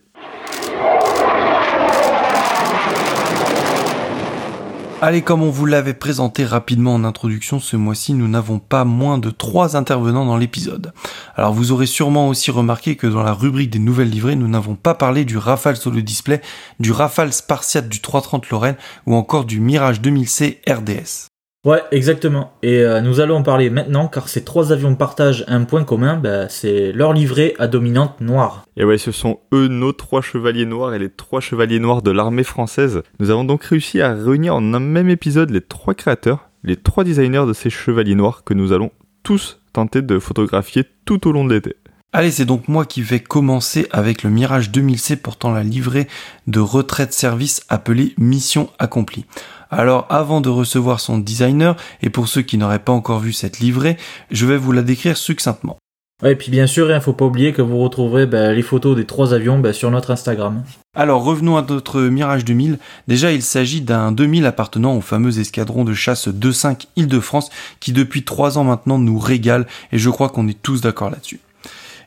Speaker 1: Allez, comme on vous l'avait présenté rapidement en introduction, ce mois-ci, nous n'avons pas moins de trois intervenants dans l'épisode. Alors vous aurez sûrement aussi remarqué que dans la rubrique des nouvelles livrées, nous n'avons pas parlé du Rafale Solo Display, du Rafale Spartiate du 330 Lorraine ou encore du Mirage 2000C RDS.
Speaker 3: Ouais, exactement. Et euh, nous allons en parler maintenant car ces trois avions partagent un point commun, bah, c'est leur livrée à dominante noire.
Speaker 2: Et ouais, ce sont eux nos trois chevaliers noirs et les trois chevaliers noirs de l'armée française. Nous avons donc réussi à réunir en un même épisode les trois créateurs, les trois designers de ces chevaliers noirs que nous allons tous tenter de photographier tout au long de l'été.
Speaker 1: Allez, c'est donc moi qui vais commencer avec le Mirage 2000C portant la livrée de retraite service appelée Mission accomplie. Alors avant de recevoir son designer, et pour ceux qui n'auraient pas encore vu cette livrée, je vais vous la décrire succinctement.
Speaker 3: et puis bien sûr, il ne faut pas oublier que vous retrouverez ben, les photos des trois avions ben, sur notre Instagram.
Speaker 1: Alors revenons à notre Mirage 2000. Déjà, il s'agit d'un 2000 appartenant au fameux escadron de chasse 2.5 Île-de-France qui depuis trois ans maintenant nous régale et je crois qu'on est tous d'accord là-dessus.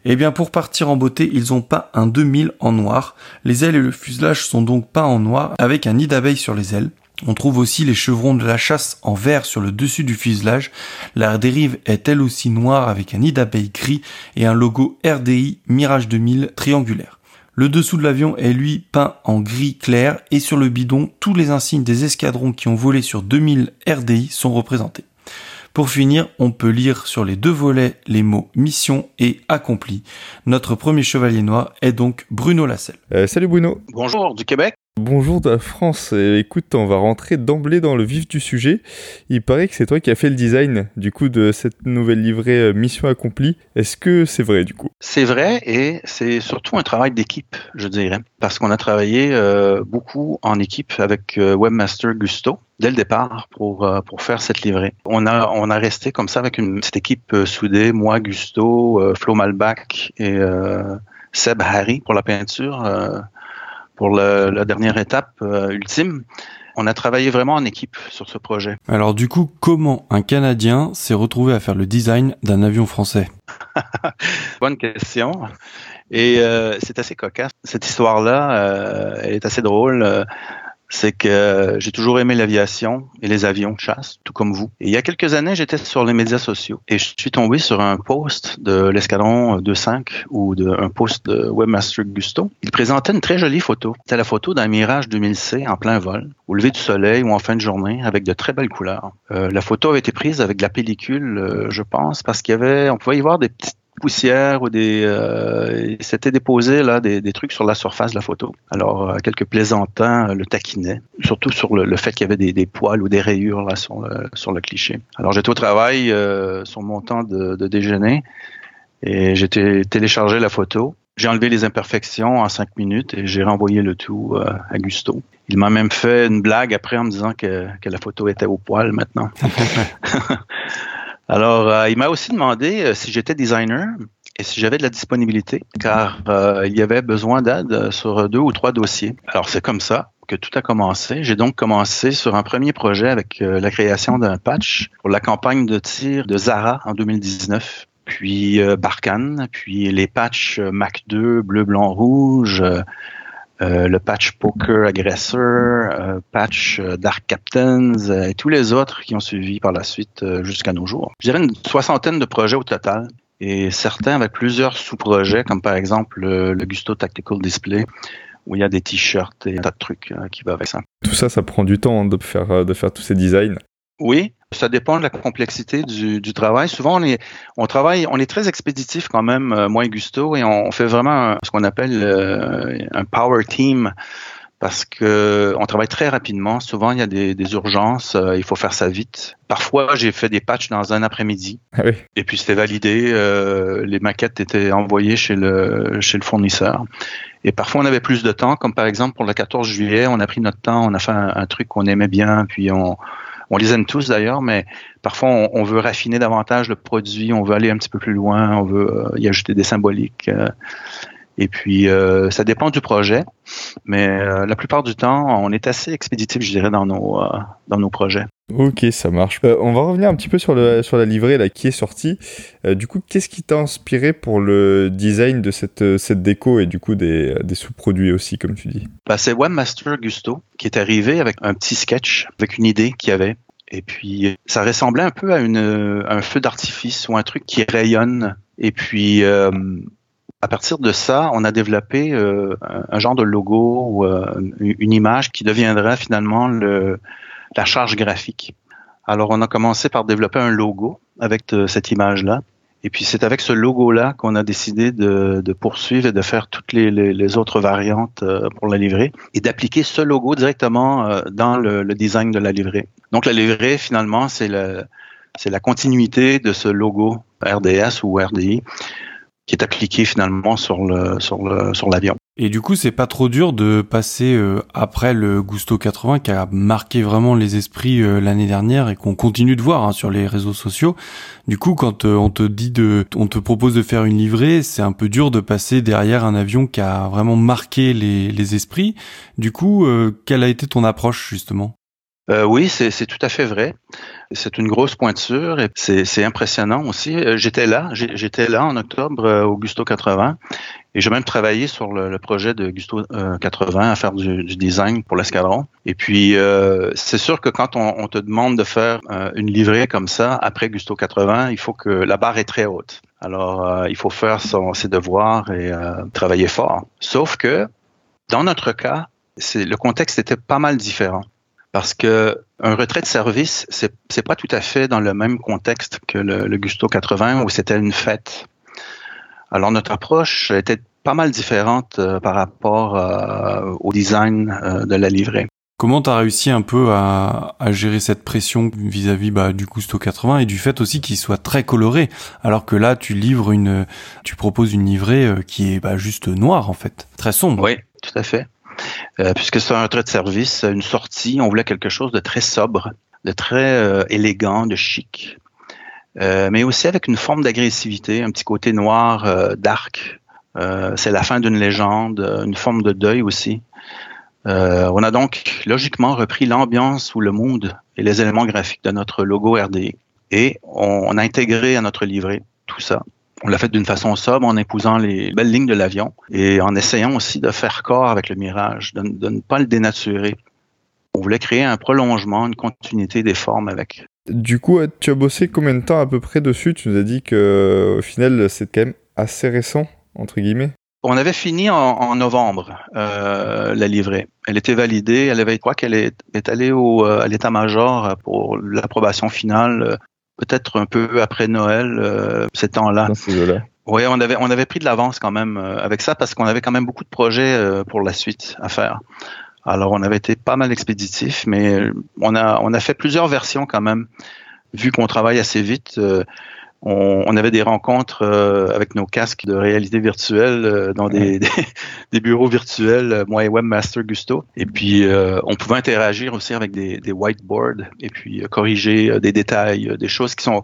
Speaker 1: Eh bien, pour partir en beauté, ils ont pas un 2000 en noir. Les ailes et le fuselage sont donc pas en noir, avec un nid d'abeille sur les ailes. On trouve aussi les chevrons de la chasse en vert sur le dessus du fuselage. La dérive est elle aussi noire avec un nid d'abeille gris et un logo RDI Mirage 2000 triangulaire. Le dessous de l'avion est lui peint en gris clair et sur le bidon, tous les insignes des escadrons qui ont volé sur 2000 RDI sont représentés. Pour finir, on peut lire sur les deux volets les mots mission et accompli. Notre premier chevalier noir est donc Bruno Lasselle.
Speaker 2: Euh, salut Bruno.
Speaker 4: Bonjour du Québec.
Speaker 2: Bonjour de la France. Écoute, on va rentrer d'emblée dans le vif du sujet. Il paraît que c'est toi qui as fait le design du coup de cette nouvelle livrée euh, Mission accomplie. Est-ce que c'est vrai du coup?
Speaker 4: C'est vrai et c'est surtout un travail d'équipe, je dirais, parce qu'on a travaillé euh, beaucoup en équipe avec euh, Webmaster Gusto dès le départ pour pour faire cette livrée. On a on a resté comme ça avec une cette équipe soudée, moi Gusto, Flo Malbach et Seb Harry pour la peinture pour la dernière étape euh, ultime. On a travaillé vraiment en équipe sur ce projet.
Speaker 1: Alors du coup, comment un Canadien s'est retrouvé à faire le design d'un avion français <laughs>
Speaker 4: Bonne question. Et euh, c'est assez cocasse. Cette histoire-là, euh, elle est assez drôle c'est que j'ai toujours aimé l'aviation et les avions de chasse, tout comme vous. Et il y a quelques années, j'étais sur les médias sociaux et je suis tombé sur un post de l'escadron 2.5 ou de, un post de Webmaster Gusto. Il présentait une très jolie photo. C'était la photo d'un Mirage 2000C en plein vol, au lever du soleil ou en fin de journée, avec de très belles couleurs. Euh, la photo avait été prise avec la pellicule, euh, je pense, parce qu'il y avait, on pouvait y voir des petites poussière ou des euh, s'était déposé là des, des, trucs sur la surface de la photo. Alors euh, quelques plaisantins le taquinaient, surtout sur le, fait qu'il y avait des, des, poils ou des rayures là sur le, sur le cliché. Alors j'étais au travail euh, sur mon temps de, de déjeuner et j'étais téléchargé la photo. J'ai enlevé les imperfections en cinq minutes et j'ai renvoyé le tout euh, à Gusto. Il m'a même fait une blague après en me disant que, que la photo était au poil maintenant. <laughs> <laughs> Alors, euh, il m'a aussi demandé euh, si j'étais designer et si j'avais de la disponibilité, car euh, il y avait besoin d'aide sur deux ou trois dossiers. Alors, c'est comme ça que tout a commencé. J'ai donc commencé sur un premier projet avec la création d'un patch pour la campagne de tir de Zara en 2019 puis Barkhane, puis les patchs Mac 2, bleu, blanc, rouge, le patch Poker Aggressor, euh, patch euh, Dark Captains et tous les autres qui ont suivi par la suite jusqu'à nos jours. Je dirais une soixantaine de projets au total et certains avec plusieurs sous-projets comme par exemple le Gusto Tactical Display où il y a des t-shirts et un tas de trucs qui vont avec ça.
Speaker 2: Tout ça, ça prend du temps de faire, de faire tous ces designs.
Speaker 4: Oui, ça dépend de la complexité du, du, travail. Souvent, on est, on travaille, on est très expéditif quand même, euh, moi et Gusto, et on, fait vraiment ce qu'on appelle euh, un power team parce que on travaille très rapidement. Souvent, il y a des, des urgences, euh, il faut faire ça vite. Parfois, j'ai fait des patchs dans un après-midi, ah oui. et puis c'était validé. les maquettes étaient envoyées chez le chez le fournisseur. Et parfois, on avait plus de temps, comme par exemple pour le 14 juillet, on a pris notre temps, on a fait un truc qu'on aimait bien, puis on on les aime tous d'ailleurs, mais parfois on, veut raffiner davantage le produit, on veut aller un petit peu plus loin, on veut euh, y ajouter des symboliques. Euh, et puis, euh, ça dépend du projet, mais la plupart du temps, on est assez expéditif, je dirais, dans nos, dans nos projets.
Speaker 2: Ok, ça marche. on va revenir un petit peu sur, la livrée là, qui est sortie. du coup, qu'est-ce qui t'a inspiré pour le design de cette, cette déco et du coup des, sous-produits aussi, comme tu dis?
Speaker 4: Bah, C'est Webmaster Gusto qui est arrivé avec un petit sketch, avec une idée qu'il avait. Et puis, ça ressemblait un peu à, un feu d'artifice ou un truc qui rayonne. Et puis, euh, à partir de ça, on a développé euh, un genre de logo ou euh, une image qui deviendra finalement le, la charge graphique. Alors, on a commencé par développer un logo avec cette image-là. Et puis c'est avec ce logo-là qu'on a décidé de, poursuivre et de faire toutes les, autres variantes euh, pour la livrée et d'appliquer ce logo directement euh, dans le, design de la livrée. Donc la livrée, finalement, c'est la continuité de ce logo RDS ou RDI qui est appliqué finalement sur l'avion.
Speaker 1: Et du coup, c'est pas trop dur de passer euh, après le Gusto 80 qui a marqué vraiment les esprits euh, l'année dernière et qu'on continue de voir hein, sur les réseaux sociaux. Du coup, quand euh, on te dit de, on te propose de faire une livrée, c'est un peu dur de passer derrière un avion qui a vraiment marqué les esprits. Du coup, quelle a été ton approche justement?
Speaker 4: Euh, oui, c'est tout à fait vrai. C'est une grosse pointure et c'est impressionnant aussi. Euh, j'étais là, j'étais là en octobre euh, au Gusto 80 et j'ai même travaillé sur le, projet de Gusto 80 à faire du, design pour l'escadron. Et puis, c'est sûr que quand on, te demande de faire une livrée comme ça après Gusto 80, il faut que la barre est très haute. Alors, il faut faire son, ses devoirs et travailler fort. Sauf que, dans notre cas, le contexte était pas mal différent parce que un retrait de service, c'est c'est pas tout à fait dans le même contexte que le, Gusto 80 où c'était une fête. Alors notre approche était pas mal différente par rapport au design de la livrée.
Speaker 1: Comment tu as réussi un peu à, gérer cette pression vis-à-vis bah, du Gusto 80 et du fait aussi qu'il soit très coloré, alors que là tu livres une, tu proposes une livrée qui est bah, juste noire en fait, très sombre.
Speaker 4: Oui, tout à fait. Puisque c'est un trait de service, une sortie, on voulait quelque chose de très sobre, de très élégant, de chic. Euh, mais aussi avec une forme d'agressivité, un petit côté noir, euh, dark. Euh, c'est la fin d'une légende, une forme de deuil aussi. on a donc logiquement repris l'ambiance ou le monde et les éléments graphiques de notre logo RDI et on, a intégré à notre livret tout ça. On l'a fait d'une façon sobre en épousant les belles lignes de l'avion et en essayant aussi de faire corps avec le mirage, de, de ne pas le dénaturer. On voulait créer un prolongement, une continuité des formes avec.
Speaker 2: Du coup, tu as bossé combien de temps à peu près dessus? Tu nous as dit que au final, c'est quand même assez récent, entre guillemets.
Speaker 4: On avait fini en, novembre euh, la livrée. Elle était validée. Elle avait, quoi qu'elle est, allée au, euh, à l'état-major pour l'approbation finale, euh, peut-être un peu après Noël, euh, ces temps-là. Oui, on avait, on avait pris de l'avance quand même avec ça parce qu'on avait quand même beaucoup de projets pour la suite à faire. Alors, on avait été pas mal expéditif, mais on a, on a fait plusieurs versions quand même. Vu qu'on travaille assez vite, euh, on, avait des rencontres euh, avec nos casques de réalité virtuelle euh, dans des, <laughs> des, bureaux virtuels, moi et Webmaster Gusto. Et puis, on pouvait interagir aussi avec des, des whiteboards et puis corriger des détails, des choses qui sont,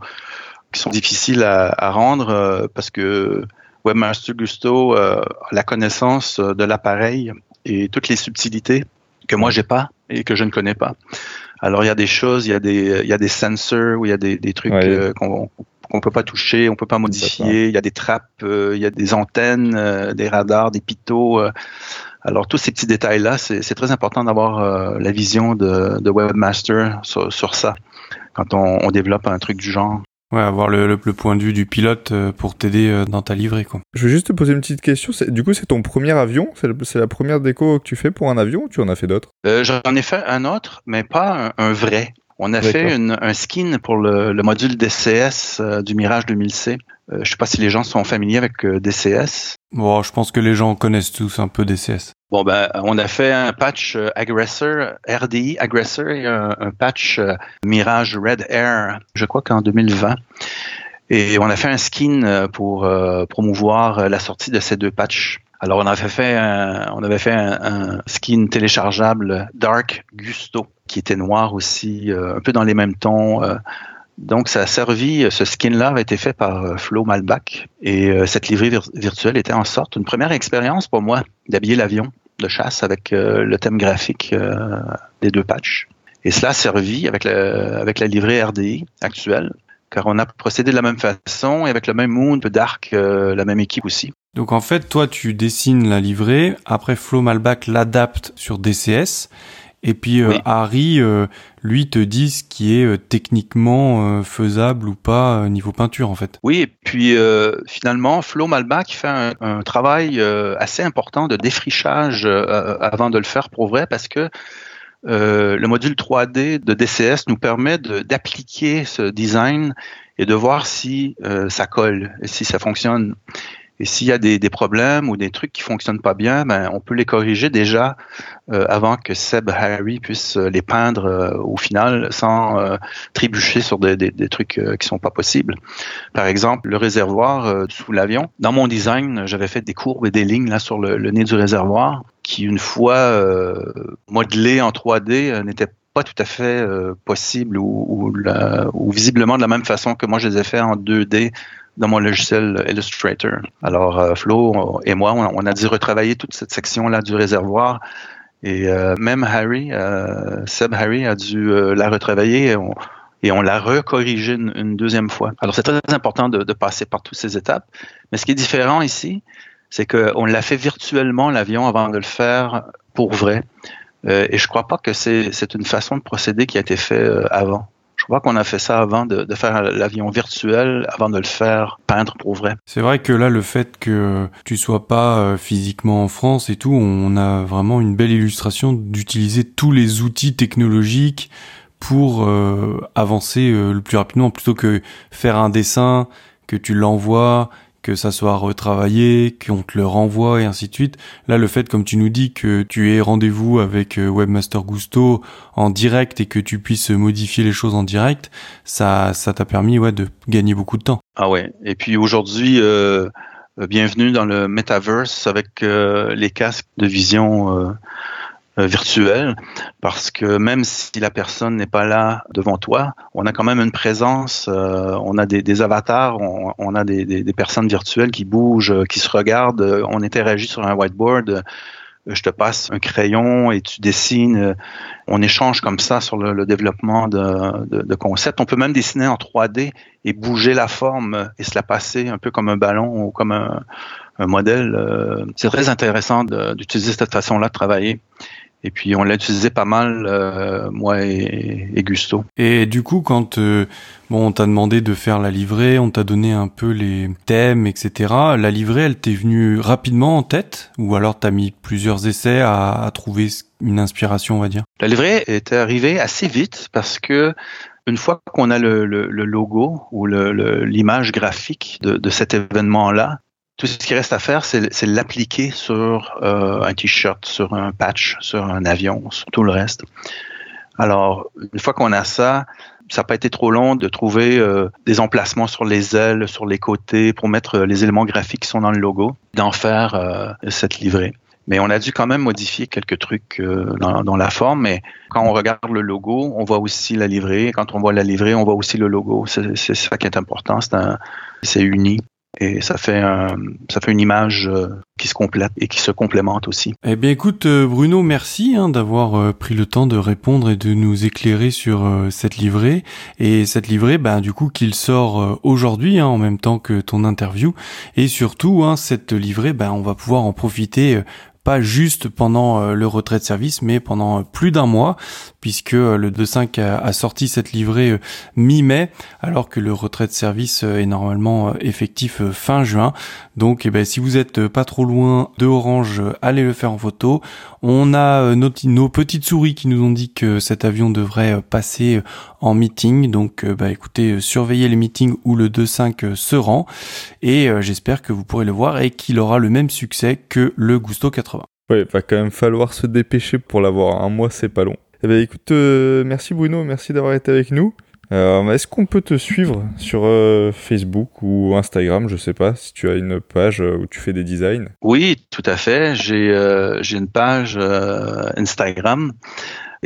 Speaker 4: qui sont difficiles à, à rendre parce que Webmaster Gusto a la connaissance de l'appareil et toutes les subtilités que moi j'ai pas et que je ne connais pas. Alors il y a des choses, il y a des il y a des sensors où il y a des, des trucs euh, qu'on qu'on peut pas toucher, on peut pas modifier. Il y a des trappes, euh, il y a des antennes, euh, des radars, des pitos. alors tous ces petits détails là, c'est très important d'avoir la vision de, de webmaster sur, sur ça quand on, on développe un truc du genre.
Speaker 1: Ouais, avoir le, le, point de vue du pilote euh, pour t'aider euh, dans ta livrée, quoi.
Speaker 2: Je vais juste te poser une petite question. Du coup, c'est ton premier avion? C'est la première déco que tu fais pour un avion ou tu en as fait d'autres?
Speaker 4: Euh, J'en ai fait un autre, mais pas un, vrai. On a fait une, un skin pour le, le module DCS du Mirage 2000C. Euh, je sais pas si les gens sont familiers avec DCS.
Speaker 1: Bon, je pense que les gens connaissent tous un peu DCS.
Speaker 4: Bon, ben, on a fait un patch euh, Aggressor, RDI Aggressor et un, patch euh, Mirage Red Air, je crois qu'en 2020. Et on a fait un skin euh, pour promouvoir la sortie de ces deux patchs. Alors, on avait fait un, on avait fait un, skin téléchargeable Dark Gusto, qui était noir aussi, un peu dans les mêmes tons. Donc, ça a servi, ce skin-là avait été fait par Flo Malbach et cette livrée virtuelle était en sorte une première expérience pour moi d'habiller l'avion de chasse avec euh, le thème graphique euh, des deux patchs. Et cela a servi avec, la livrée RDI actuelle, car on a procédé de la même façon et avec le même mood dark, euh, la même équipe aussi.
Speaker 1: Donc en fait, toi, tu dessines la livrée, après Flo Malbach l'adapte sur DCS, et puis euh, Harry, euh, lui, te dit ce qui est euh, techniquement faisable ou pas niveau peinture en fait.
Speaker 4: Oui, et puis finalement, Flo Malbach fait un, un travail assez important de défrichage avant de le faire pour vrai parce que le module 3D de DCS nous permet d'appliquer ce design et de voir si ça colle et si ça fonctionne. Et s'il y a des, des, problèmes ou des trucs qui fonctionnent pas bien, ben, on peut les corriger déjà euh, avant que Seb Harry puisse euh, les peindre euh, au final sans euh, trébucher sur des, des, des trucs qui sont pas possibles. Par exemple, le réservoir sous l'avion. Dans mon design, j'avais fait des courbes et des lignes là sur le, le nez du réservoir qui, une fois modelés en 3D, n'étaient pas tout à fait possible ou, ou, ou, visiblement de la même façon que moi je les ai fait en 2D dans mon logiciel Illustrator. Alors, euh, Flo et moi, on, a dû retravailler toute cette section-là du réservoir. Et euh, même Harry, euh, Seb Harry a dû la retravailler et on, l'a recorrigé une, deuxième fois. Alors, c'est très important de, passer par toutes ces étapes. Mais ce qui est différent ici, c'est qu'on l'a fait virtuellement, l'avion, avant de le faire pour vrai. et je crois pas que c'est une façon de procéder qui a été fait avant. Crois qu'on a fait ça avant de, faire l'avion virtuel, avant de le faire peindre pour vrai.
Speaker 1: C'est vrai que là, le fait que tu sois pas euh, physiquement en France et tout, on a vraiment une belle illustration d'utiliser tous les outils technologiques pour euh, avancer euh, le plus rapidement, plutôt que faire un dessin, que tu l'envoies, que ça soit retravaillé, qu'on te le renvoie et ainsi de suite. Là, le fait, comme tu nous dis, que tu aies rendez-vous avec euh, Webmaster Gusto en direct et que tu puisses modifier les choses en direct, ça, ça t'a permis, ouais, de gagner beaucoup de temps.
Speaker 4: Ah ouais. Et puis aujourd'hui, euh, bienvenue dans le metaverse avec les casques de vision euh, virtuel, parce que même si la personne n'est pas là devant toi, on a quand même une présence, euh, on a des, avatars, on, a des, personnes virtuelles qui bougent, euh, qui se regardent, on interagit sur un whiteboard je te passe un crayon et tu dessines. On échange comme ça sur le, développement de, concepts. On peut même dessiner en 3D et bouger la forme et se la passer un peu comme un ballon ou comme un, un modèle. C'est très intéressant d'utiliser cette façon-là de travailler. Et puis on l'a utilisé pas mal, euh, moi et, et, Gusto.
Speaker 1: Et du coup, quand euh, bon, on t'a demandé de faire la livrée, on t'a donné un peu les thèmes, etc. La livrée, elle t'est venue rapidement en tête, ou alors t'as mis plusieurs essais à, à, trouver une inspiration, on va dire?
Speaker 4: La livrée est arrivée assez vite parce que une fois qu'on a le, le, le, logo ou l'image graphique de, de cet événement-là, tout ce qui reste à faire, c'est l'appliquer sur euh, un t-shirt, sur un patch, sur un avion, sur tout le reste. Alors, une fois qu'on a ça, ça n'a pas été trop long de trouver euh, des emplacements sur les ailes, sur les côtés, pour mettre les éléments graphiques qui sont dans le logo, d'en faire euh, cette livrée. Mais on a dû quand même modifier quelques trucs dans, dans, la forme. Mais quand on regarde le logo, on voit aussi la livrée. Quand on voit la livrée, on voit aussi le logo. C'est ça qui est important. C'est uni et ça fait ça fait une image euh, qui se complète et qui se complémente aussi.
Speaker 1: Eh bien écoute euh, Bruno, merci hein, d'avoir euh, pris le temps de répondre et de nous éclairer sur cette livrée et cette livrée ben du coup qu'il sort aujourd'hui hein, en même temps que ton interview et surtout hein, cette livrée ben on va pouvoir en profiter pas juste pendant euh, le retrait de service, mais pendant euh, plus d'un mois, puisque euh, le 2.5 a, sorti cette livrée mi-mai, alors que le retrait de service est normalement effectif fin juin. Donc, eh ben, si vous êtes pas trop loin de Orange, allez le faire en photo. On a nos, nos petites souris qui nous ont dit que cet avion devrait passer en meeting. Donc, bah, écoutez, surveillez les meetings où le 2.5 se rend. Et j'espère que vous pourrez le voir et qu'il aura le même succès que le Gusto 80.
Speaker 2: Ouais, va quand même falloir se dépêcher pour l'avoir. Un mois, c'est pas long. Eh ben, écoute, euh, merci Bruno, merci d'avoir été avec nous. Euh, Est-ce qu'on peut te suivre sur euh, Facebook ou Instagram? Je sais pas si tu as une page euh, où tu fais des designs.
Speaker 4: Oui, tout à fait. J'ai euh, une page Instagram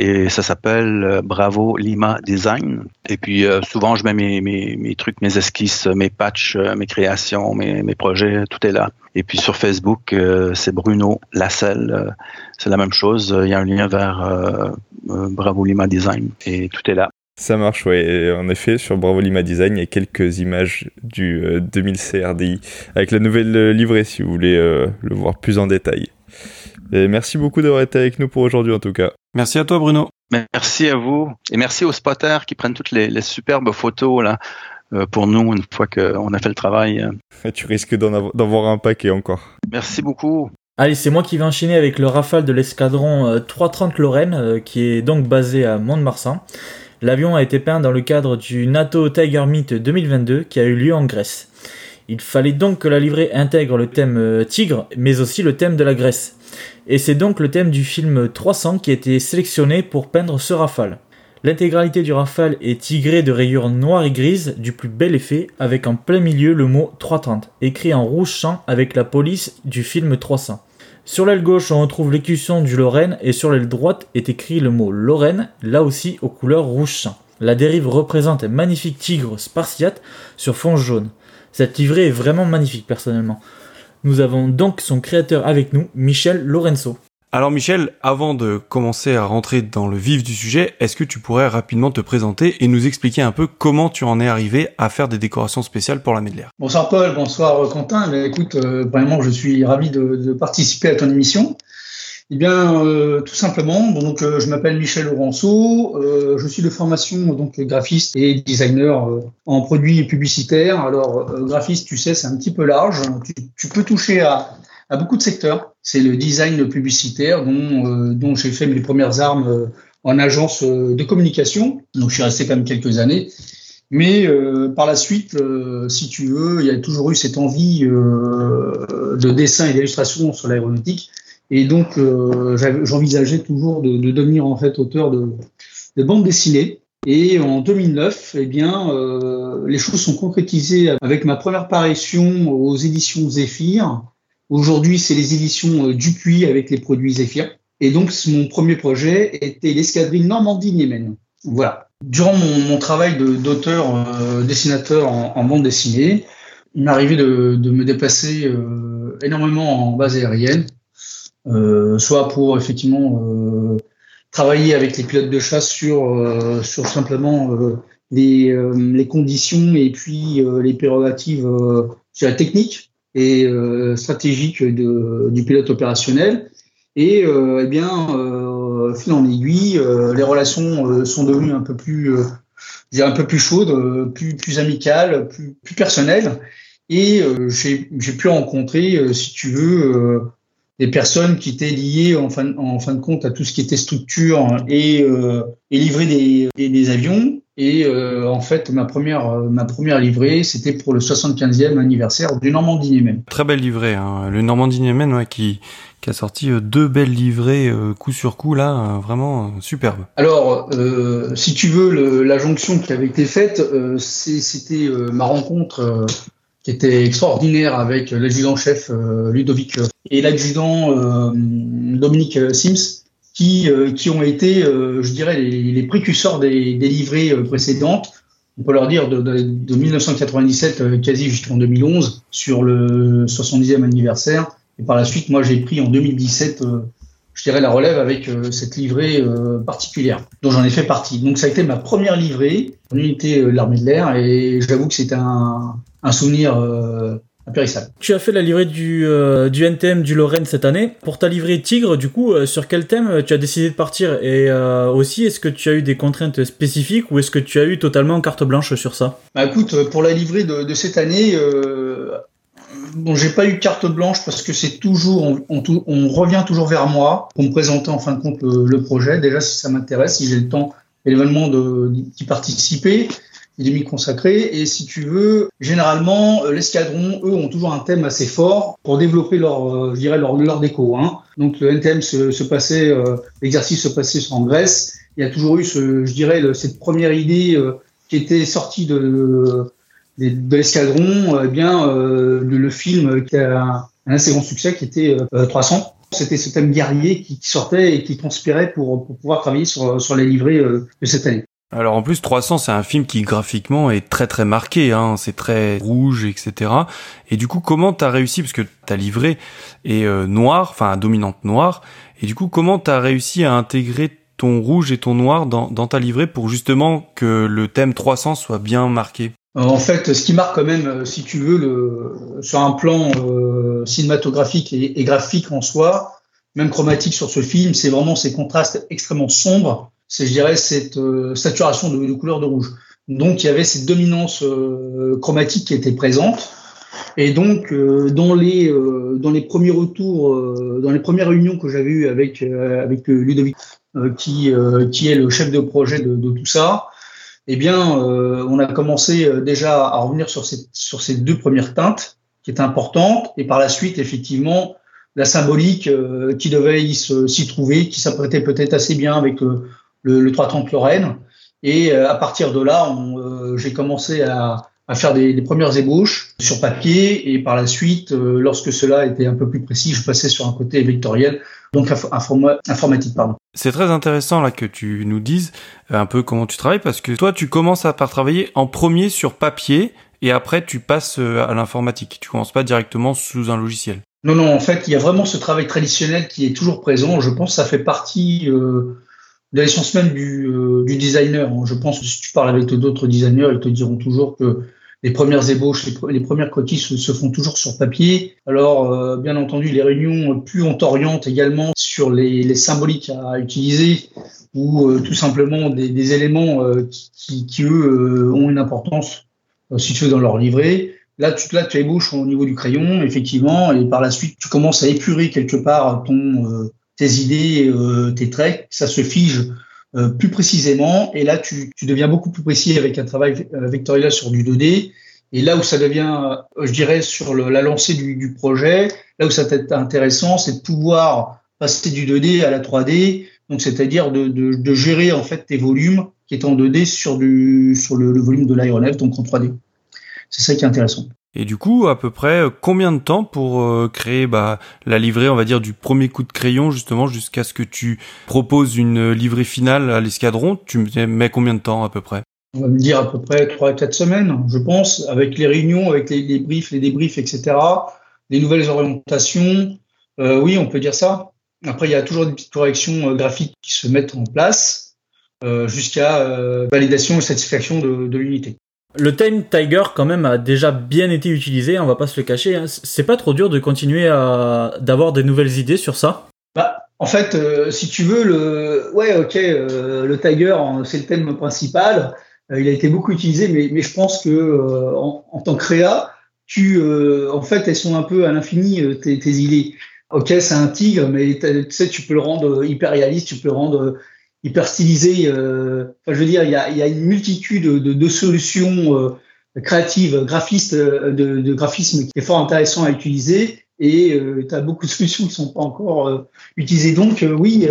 Speaker 4: et ça s'appelle Bravo Lima Design. Et puis souvent je mets mes, trucs, mes esquisses, mes patchs, mes créations, mes, projets, tout est là. Et puis sur Facebook, euh, c'est Bruno Lasselle. Euh, c'est la même chose. Il y a un lien vers euh, Bravo Lima Design et tout est là.
Speaker 2: Ça marche, oui. En effet, sur Bravo Lima Design, il y a quelques images du 2000 CRDI avec la nouvelle livrée si vous voulez le voir plus en détail. Et merci beaucoup d'avoir été avec nous pour aujourd'hui en tout cas.
Speaker 1: Merci à toi Bruno.
Speaker 4: Merci à vous et merci aux spotters qui prennent toutes les, les superbes photos là. Euh, pour nous une fois qu'on a fait le travail. <laughs>
Speaker 2: Tu risques d'en avoir un paquet encore.
Speaker 4: Merci beaucoup.
Speaker 3: Allez, c'est moi qui vais enchaîner avec le Rafale de l'escadron 330 euh, Lorraine, euh, qui est donc basé à Mont-de-Marsan. L'avion a été peint dans le cadre du NATO Tiger Meet 2022 qui a eu lieu en Grèce. Il fallait donc que la livrée intègre le thème tigre, mais aussi le thème de la Grèce. Et c'est donc le thème du film 300 qui a été sélectionné pour peindre ce Rafale. L'intégralité du rafale est tigrée de rayures noires et grises du plus bel effet, avec en plein milieu le mot 330, écrit en rouge champ avec la police du film 300. Sur l'aile gauche, on retrouve l'écusson du Lorraine et sur l'aile droite est écrit le mot Lorraine, là aussi aux couleurs rouge champ. La dérive représente un magnifique tigre spartiate sur fond jaune. Cette livrée est vraiment magnifique personnellement. Nous avons donc son créateur avec nous, Michel Lorenzo.
Speaker 1: Alors Michel, avant de commencer à rentrer dans le vif du sujet, est-ce que tu pourrais rapidement te présenter et nous expliquer un peu comment tu en es arrivé à faire des décorations spéciales pour la Medler
Speaker 5: Bonsoir Paul, bonsoir Quentin. Mais écoute, euh, vraiment, je suis ravi de, de, participer à ton émission. Eh bien, euh, tout simplement, donc euh, je m'appelle Michel Laurenceau, euh, je suis de formation donc graphiste et designer en produits publicitaires. Alors, graphiste, tu sais, c'est un petit peu large. Tu, tu peux toucher à à beaucoup de secteurs. C'est le design publicitaire dont, euh, dont j'ai fait mes premières armes euh, en agence euh, de communication. Donc je suis resté quand même quelques années. Mais par la suite, si tu veux, il y a toujours eu cette envie de dessin et d'illustration sur l'aéronautique. Et donc, j'envisageais toujours de, de, devenir en fait auteur de, de bande dessinée. Et en 2009, eh bien, euh, les choses sont concrétisées avec ma première parution aux éditions Zephyr. Aujourd'hui, c'est les éditions euh, Dupuis avec les produits Zephyr. Et donc, mon premier projet était l'escadrille Normandie-Niemen. Voilà. Durant mon, mon travail d'auteur, euh, dessinateur en, en, bande dessinée, il arrivé de, de, me déplacer euh, énormément en base aérienne, euh, soit pour effectivement travailler avec les pilotes de chasse sur, euh, sur simplement euh, les, euh, les, conditions et puis les prérogatives sur la technique et stratégique de, du pilote opérationnel. Et eh bien, fil en aiguille, les relations sont devenues un peu plus, un peu plus chaudes, plus, plus amicales, plus, plus personnelles. Et j'ai pu rencontrer, si tu veux, des personnes qui étaient liées en fin, en fin de compte à tout ce qui était structure et, euh, et livrer des, des, avions. Et euh, en fait, ma première, ma première livrée, c'était pour le 75e anniversaire du Normandie Niemen.
Speaker 1: Très belle livrée, hein. le Normandie Niemen ouais, qui, qui a sorti euh, deux belles livrées euh, coup sur coup là, vraiment superbe.
Speaker 5: Alors, si tu veux, le, la jonction qui avait été faite, c'était ma rencontre qui était extraordinaire avec l'adjudant-chef euh, Ludovic euh, et l'adjudant euh, Dominique Sims, qui, qui ont été, je dirais, les, précurseurs des, des livrées précédentes. On peut leur dire de, de, de 1997 quasi jusqu'en 2011 sur le 70e anniversaire. Et par la suite, moi, j'ai pris en 2017 je dirais, la relève avec cette livrée particulière, dont j'en ai fait partie. Donc ça a été ma première livrée en unité de l'armée de l'air, et j'avoue que c'était un, un souvenir euh, impérissable.
Speaker 3: Tu as fait la livrée du, euh, du NTM du Lorraine cette année. Pour ta livrée Tigre, du coup, euh, sur quel thème tu as décidé de partir? Et aussi, est-ce que tu as eu des contraintes spécifiques ou est-ce que tu as eu totalement carte blanche sur ça?
Speaker 5: Bah, Écoute, pour la livrée de, de cette année, bon, j'ai pas eu carte blanche parce que c'est toujours, on, on, revient toujours vers moi pour me présenter en fin de compte le, le projet. Déjà, si ça m'intéresse, si j'ai le temps et l'événement d'y participer il est consacré. Et si tu veux, généralement, euh, l'escadron, eux, ont toujours un thème assez fort pour développer leur, euh, je dirais, leur, leur déco. Hein. Donc le NTM se, se passait, euh, l'exercice se passait en Grèce. Il y a toujours eu, ce, je dirais, cette première idée qui était sortie de, de, l'escadron, eh bien, le, film qui a un, assez grand succès, qui était 300. C'était ce thème guerrier qui, sortait et qui transpirait pour, pour pouvoir travailler sur, sur les livrées de cette année.
Speaker 1: Alors en plus 300 c'est un film qui graphiquement est très très marqué, hein, c'est très rouge etc. Et du coup comment t'as réussi parce que ta livrée est euh, noire, enfin dominante noire, et du coup comment t'as réussi à intégrer ton rouge et ton noir dans, dans ta livrée pour justement que le thème 300 soit bien marqué?
Speaker 5: En fait ce qui marque quand même euh, si tu veux le, sur un plan euh, cinématographique et, et graphique en soi, même chromatique sur ce film, c'est vraiment ces contrastes extrêmement sombres c'est, je dirais, cette euh, saturation de, de, couleur de rouge. Donc, il y avait cette dominance euh, chromatique qui était présente. Et donc, euh, dans les dans les premiers retours, dans les premières réunions que j'avais eues avec avec Ludovic, qui qui est le chef de projet de, de tout ça, eh bien, on a commencé déjà à revenir sur ces sur ces deux premières teintes qui étaient importantes, et par la suite, effectivement, la symbolique qui devait s'y trouver, qui s'apprêtait peut-être assez bien avec le, le 330 Lorraine. Et euh, à partir de là, euh, j'ai commencé à, à faire des, des, premières ébauches sur papier et par la suite, euh, lorsque cela était un peu plus précis, je passais sur un côté vectoriel, donc informatique. Pardon.
Speaker 1: C'est très intéressant là que tu nous dises un peu comment tu travailles parce que toi, tu commences à par travailler en premier sur papier et après tu passes à l'informatique. Tu commences pas directement sous un logiciel.
Speaker 5: Non, non, en fait, il y a vraiment ce travail traditionnel qui est toujours présent. Je pense que ça fait partie euh, de l'essence même du, euh, du, designer. Je pense que si tu parles avec d'autres designers, ils te diront toujours que les premières ébauches, les, premières coquilles se, font toujours sur papier. Alors, euh, bien entendu, les réunions, plus on t'oriente également sur les, les, symboliques à utiliser ou euh, tout simplement des, des éléments qui, qui, eux, ont une importance, si tu dans leur livret. Là, tu, là, tu ébauches au niveau du crayon, effectivement, et par la suite, tu commences à épurer quelque part ton tes idées, euh, tes traits, ça se fige plus précisément. Et là, tu, tu, deviens beaucoup plus précis avec un travail vectoriel sur du 2D. Et là où ça devient, je dirais, sur le, la lancée du, du, projet, là où ça être intéressant, c'est de pouvoir passer du 2D à la 3D. Donc, c'est-à-dire de, de, de, gérer en fait tes volumes qui est en 2D sur, du, sur le, le volume de l'aéronef, donc en 3D. C'est ça qui est intéressant.
Speaker 1: Et du coup, à peu près euh, combien de temps pour euh, créer bah, la livrée, on va dire, du premier coup de crayon, justement, jusqu'à ce que tu proposes une livrée finale à l'escadron? Tu mets combien de temps à peu près?
Speaker 5: On va me dire à peu près 3 à 4 semaines, je pense, avec les réunions, avec les, les briefs, les débriefs, etc., les nouvelles orientations. Euh, oui, on peut dire ça. Après, il y a toujours des petites corrections graphiques qui se mettent en place euh, jusqu'à validation et satisfaction de l'unité.
Speaker 3: Le Time Tiger, quand même, a déjà bien été utilisé, on va pas se le cacher. Hein. C'est pas trop dur de continuer à d'avoir des nouvelles idées sur ça?
Speaker 5: Bah, En fait, euh, si tu veux, le, ouais, ok, euh, le Tiger, c'est le thème principal. Euh, il a été beaucoup utilisé, mais, mais je pense que en, tant que créa, tu, en fait, elles sont un peu à l'infini, tes, tes, idées. Ok, c'est un tigre, mais tu sais, tu peux le rendre hyper réaliste, tu peux le rendre hyper stylisé. Euh, enfin, je veux dire, il y a, une multitude de, solutions euh, créatives, graphistes, euh, de, de, graphisme qui est fort intéressant à utiliser. Et euh, tu as beaucoup de solutions qui sont pas encore euh, utilisées. Donc oui,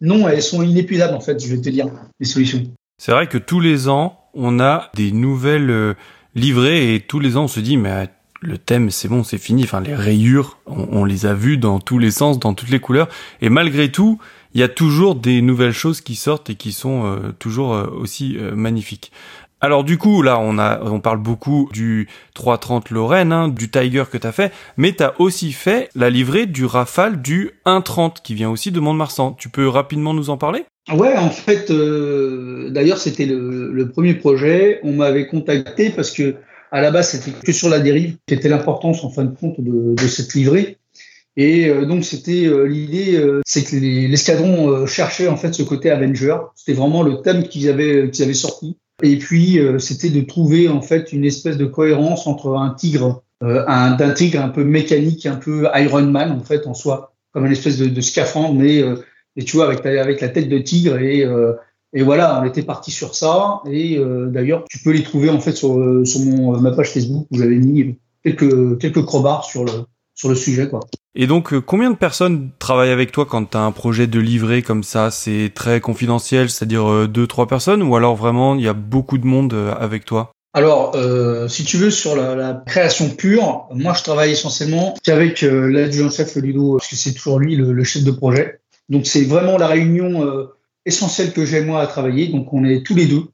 Speaker 5: non, elles sont inépuisables en fait, je vais te dire, les solutions.
Speaker 1: C'est vrai que tous les ans, on a des nouvelles livrées et tous les ans, on se dit, mais le thème, c'est bon, c'est fini. Enfin, les rayures, on, les a vues dans tous les sens, dans toutes les couleurs. Et malgré tout, il y a toujours des nouvelles choses qui sortent et qui sont euh, toujours euh, aussi euh, magnifiques. Alors du coup, là, on a, on parle beaucoup du 330 Lorraine, hein, du Tiger que t'as fait, mais t'as aussi fait la livrée du Rafale du 130 qui vient aussi de Mont-de-Marsan. Tu peux rapidement nous en parler?
Speaker 5: Ouais, en fait, euh, d'ailleurs, c'était le, le, premier projet. On m'avait contacté parce que à la base, c'était que sur la dérive, qui était l'importance en fin de compte de, de cette livrée. Et euh, donc c'était euh, l'idée, euh, c'est que l'escadron cherchait en fait ce côté Avenger. C'était vraiment le thème qu'ils avaient qu'ils avaient sorti. Et puis c'était de trouver en fait une espèce de cohérence entre un tigre, un d'un tigre un peu mécanique, un peu Iron Man en fait en soi, comme une espèce de, de scaphandre, mais et tu vois avec avec la tête de tigre et et voilà, on était parti sur ça. Et d'ailleurs, tu peux les trouver en fait sur, sur mon, ma page Facebook où j'avais mis quelques quelques crobards sur le sur le sujet quoi.
Speaker 1: Et donc, euh, combien de personnes travaillent avec toi quand tu as un projet de livret comme ça? C'est très confidentiel, c'est-à-dire euh, deux, trois personnes, ou alors vraiment il y a beaucoup de monde euh, avec toi?
Speaker 5: Alors, euh, si tu veux, sur la, la, création pure, moi je travaille essentiellement qu'avec euh, l'adjudant-chef Ludo, parce que c'est toujours lui le, le, chef de projet. Donc c'est vraiment la réunion euh, essentielle que j'ai moi à travailler. Donc on est tous les deux.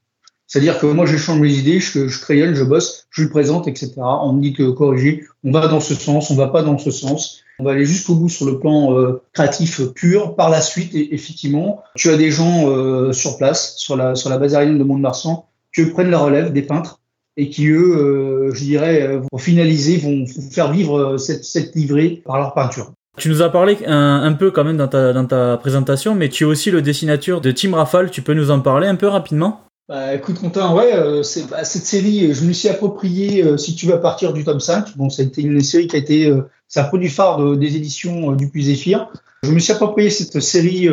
Speaker 5: C'est-à-dire que moi, j'échange mes idées, je, je crayonne, je bosse, je lui présente, etc. On me dit que corriger, on va dans ce sens, on va pas dans ce sens. On va aller jusqu'au bout sur le plan euh, créatif pur. Par la suite, effectivement, tu as des gens euh, sur place, sur la, sur la base aérienne de Mont-de-Marsan, qui prennent la relève des peintres et qui, eux, euh, je dirais, vont finaliser, vont faire vivre cette, cette livrée par leur peinture.
Speaker 3: Tu nous as parlé un, peu quand même dans ta, dans ta présentation, mais tu es aussi le dessinateur de Team Rafale. Tu peux nous en parler un peu rapidement?
Speaker 5: Bah, écoute, Quentin, ouais, euh, c'est, bah, cette série, je me suis approprié, euh, si tu veux, à partir du tome 5. Bon, ça a été une série qui a été, euh, c'est un produit phare de, des éditions du Puy Zéphyr. Je me suis approprié cette série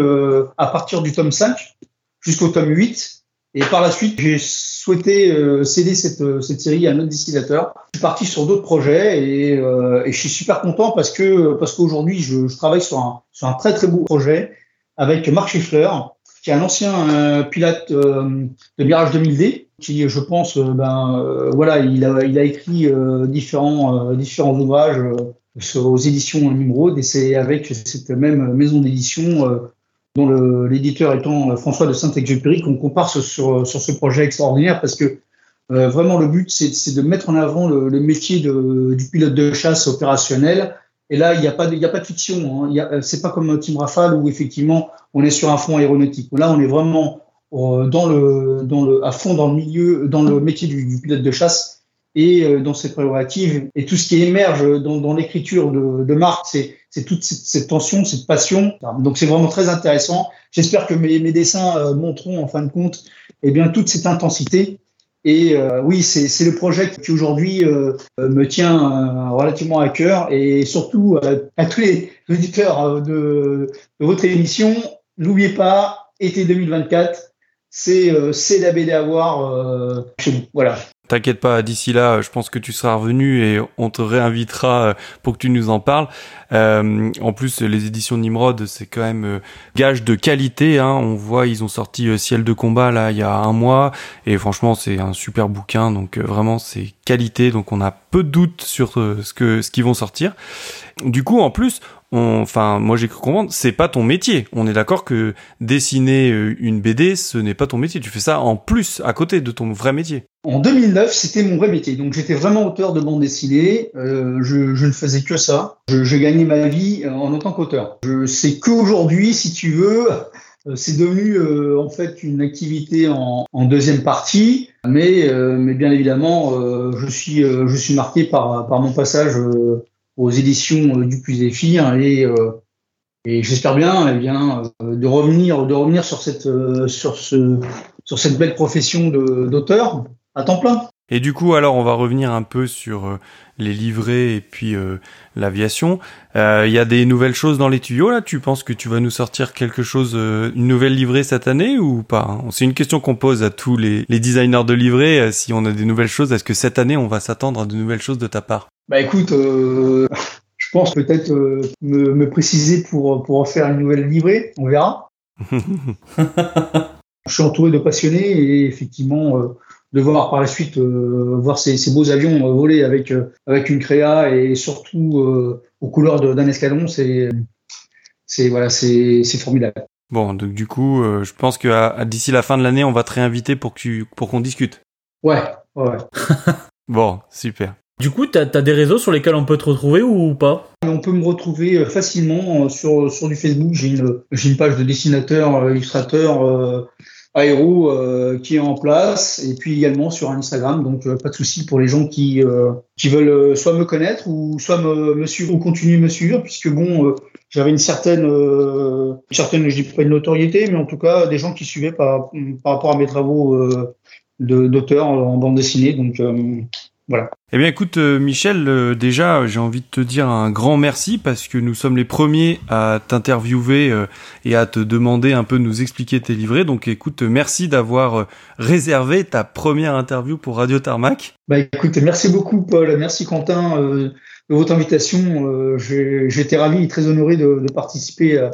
Speaker 5: à partir du tome 5 jusqu'au tome 8. Et par la suite, j'ai souhaité céder cette, cette série à un autre dessinateur. Je suis parti sur d'autres projets et, et, je suis super content parce que parce qu'aujourd'hui, je, je, travaille sur un, sur un très très beau projet avec Marc Schiffler, qui est un ancien euh, pilote euh, de Mirage 2000D, qui, je pense, euh, ben voilà, il a, écrit différents différents ouvrages aux éditions Nimrod, et c'est avec cette même maison d'édition dont l'éditeur étant François de Saint-Exupéry qu'on compare sur sur ce projet extraordinaire parce que vraiment le but c'est de mettre en avant le, le métier de, du pilote de chasse opérationnel et là, il n'y a pas de, y a pas de fiction. Hein. C'est pas comme Team Rafale où effectivement on est sur un fond aéronautique. Là, on est vraiment euh, dans le, dans le, à fond dans le milieu, dans le métier du, pilote de chasse et euh, dans ses prérogatives. Et tout ce qui émerge dans, dans l'écriture de, de Marc, c'est, toute cette, cette, tension, cette passion. Donc c'est vraiment très intéressant. J'espère que mes, mes dessins euh, montreront en fin de compte, eh bien toute cette intensité et euh, oui, c'est le projet qui aujourd'hui euh, me tient euh, relativement à cœur et surtout à tous les auditeurs de, de votre émission, n'oubliez pas, été 2024, c'est la BD à voir chez nous. Voilà.
Speaker 1: T'inquiète pas, d'ici là, je pense que tu seras revenu et on te réinvitera euh, pour que tu nous en parles. Euh, en plus, les éditions Nimrod, c'est quand même euh, gage de qualité. Hein. On voit, ils ont sorti euh, Ciel de combat là il y a un mois et franchement, c'est un super bouquin. Donc vraiment, c'est qualité. Donc on a peu de doutes sur ce que ce qu'ils vont sortir. Du coup, en plus, enfin, moi j'ai cru comprendre, c'est pas ton métier. On est d'accord que dessiner euh, une BD, ce n'est pas ton métier. Tu fais ça en plus, à côté de ton vrai métier.
Speaker 5: En 2009, c'était mon vrai métier. Donc j'étais vraiment auteur de bande dessinée. Euh, je, ne faisais que ça. Je, je gagnais ma vie euh, en tant qu'auteur. Je sais qu'aujourd'hui, si tu veux, c'est devenu en fait une activité en, en deuxième partie, mais, mais bien évidemment, je suis je suis marqué par par mon passage aux éditions euh, du Plus Zéphyr et, euh, et j'espère bien, eh bien euh, de revenir, de revenir sur cette, sur ce, sur cette belle profession d'auteur à temps plein.
Speaker 1: Et du coup, alors, on va revenir un peu sur les livrets et puis l'aviation. Il y a des nouvelles choses dans les tuyaux là? Tu penses que tu vas nous sortir quelque chose, une nouvelle livrée cette année ou pas? C'est une question qu'on pose à tous les, les designers de livrets. si on a des nouvelles choses, est-ce que cette année on va s'attendre à de nouvelles choses de ta part?
Speaker 5: Bah écoute, euh, <laughs> je pense peut-être euh, me, me, préciser pour, pour en faire une nouvelle livrée, on verra. <laughs> je suis entouré de passionnés et effectivement, euh, de voir par la suite voir ces, ces, beaux avions voler avec, avec une créa et surtout aux couleurs d'un escadron, c'est c'est voilà, c'est formidable.
Speaker 1: Bon, donc du coup, je pense que d'ici la fin de l'année, on va te réinviter pour que pour qu'on discute.
Speaker 5: Ouais, ouais. <laughs>
Speaker 1: bon, super.
Speaker 3: Du coup, tu as, des réseaux sur lesquels on peut te retrouver ou pas?
Speaker 5: On peut me retrouver euh, facilement euh, sur, sur du Facebook. J'ai une, une page de dessinateur, euh, illustrateur, aéro qui est en place et puis également sur Instagram. Donc, pas de souci pour les gens qui, qui veulent soit me connaître ou soit me, me suivre ou continuer me suivre puisque bon, j'avais une certaine, une certaine, je dis pas une notoriété, mais en tout cas des gens qui suivaient par, par rapport à mes travaux d'auteur en bande dessinée. Donc, voilà.
Speaker 1: Eh bien écoute euh, Michel, euh, déjà j'ai envie de te dire un grand merci parce que nous sommes les premiers à t'interviewer euh, et à te demander un peu de nous expliquer tes livrets. Donc écoute, merci d'avoir réservé ta première interview pour Radio Tarmac.
Speaker 5: Bah écoute, merci beaucoup Paul, merci Quentin de votre invitation. J'étais ravi et très honoré de, de participer à,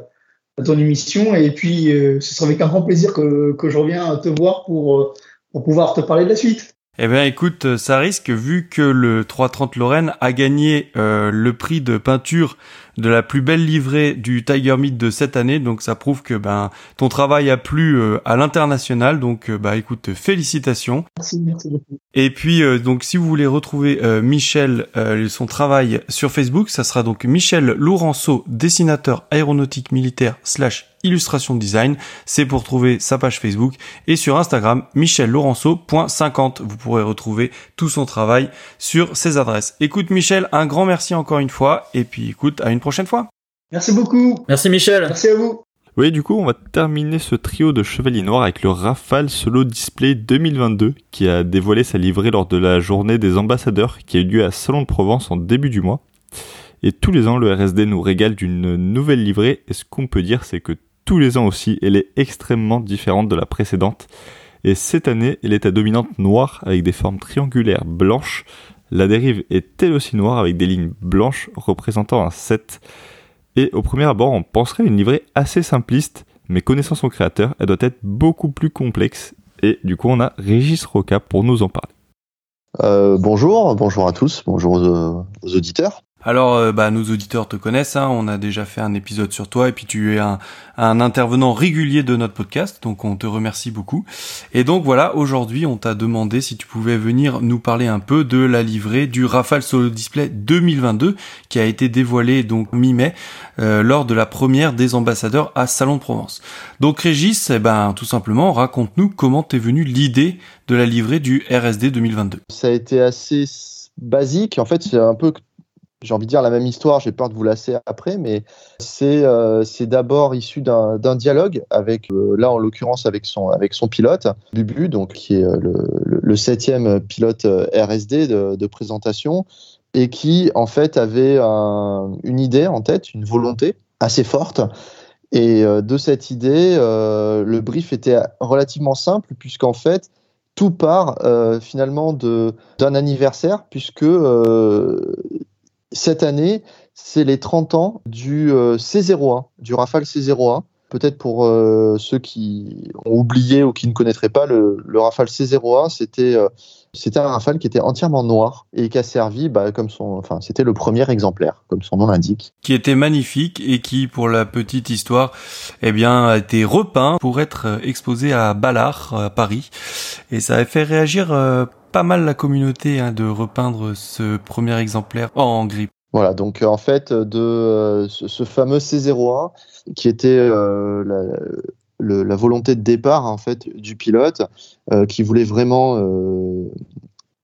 Speaker 5: à, ton émission et puis ce sera avec un grand plaisir que, que je reviens te voir pour, pour pouvoir te parler de la suite.
Speaker 1: Eh bien, écoute, ça risque vu que le 330 Lorraine a gagné euh, le prix de peinture de la plus belle livrée du Tiger Meet de cette année. Donc, ça prouve que ben ton travail a plu euh, à l'international. Donc, euh, bah écoute, félicitations.
Speaker 5: Merci, merci beaucoup.
Speaker 1: Et puis, donc, si vous voulez retrouver Michel, son travail sur Facebook, ça sera donc Michel Laurenceau, dessinateur aéronautique militaire slash illustration design. C'est pour trouver sa page Facebook et sur Instagram Michel Laurenceau.50. Vous pourrez retrouver tout son travail sur ses adresses. Écoute Michel, un grand merci encore une fois et puis écoute à une prochaine fois.
Speaker 5: Merci beaucoup.
Speaker 3: Merci Michel.
Speaker 5: Merci à vous.
Speaker 2: Oui, du coup, on va terminer ce trio de Chevaliers Noirs avec le Rafale Solo Display 2022 qui a dévoilé sa livrée lors de la journée des ambassadeurs qui a eu lieu à Salon de Provence en début du mois. Et tous les ans, le RSD nous régale d'une nouvelle livrée et ce qu'on peut dire, c'est que tous les ans aussi, elle est extrêmement différente de la précédente. Et cette année, elle est à dominante noire avec des formes triangulaires blanches. La dérive est elle aussi noire avec des lignes blanches représentant un 7. Et au premier abord, on penserait une livrée assez simpliste, mais connaissant son créateur, elle doit être beaucoup plus complexe. Et du coup, on a Régis Roca pour nous en parler.
Speaker 6: Euh, bonjour, bonjour à tous, bonjour aux auditeurs.
Speaker 1: Alors, euh, bah, nos auditeurs te connaissent, hein, on a déjà fait un épisode sur toi, et puis tu es un, intervenant régulier de notre podcast, donc on te remercie beaucoup. Et donc voilà, aujourd'hui, on t'a demandé si tu pouvais venir nous parler un peu de la livrée du Rafale Solo Display 2022, qui a été dévoilé donc mi-mai euh, lors de la première des ambassadeurs à Salon de Provence. Donc Régis, eh ben tout simplement, raconte-nous comment t'es venu l'idée de la livrée du RSD 2022.
Speaker 6: Ça a été assez basique, en fait, c'est un peu j'ai envie de dire la même histoire, j'ai peur de vous lasser après, mais c'est euh, d'abord issu d'un dialogue avec, euh, là en l'occurrence avec son, avec son pilote, Bubu, donc, qui est euh, le, le, septième pilote euh, RSD de, de, présentation, et qui en fait avait un, une idée en tête, une volonté assez forte, Et de cette idée, le brief était relativement simple puisqu'en fait, tout part finalement d'un anniversaire puisque cette année, c'est les 30 ans du C01, du Rafale C01 peut-être pour euh, ceux qui ont oublié ou qui ne connaîtraient pas, le, Rafale C01, c'était euh, c'était un Rafale qui était entièrement noir et qui a servi, bah, comme son, enfin, c'était le premier exemplaire, comme son nom l'indique.
Speaker 1: Qui était magnifique et qui, pour la petite histoire, eh bien, a été repeint pour être euh, exposé à Ballard, à Paris. Et ça a fait réagir pas mal la communauté hein, de repeindre ce premier exemplaire en gris.
Speaker 6: Voilà, donc en fait, de ce fameux C01, qui était euh, la, volonté de départ en fait du pilote, euh, qui voulait vraiment euh,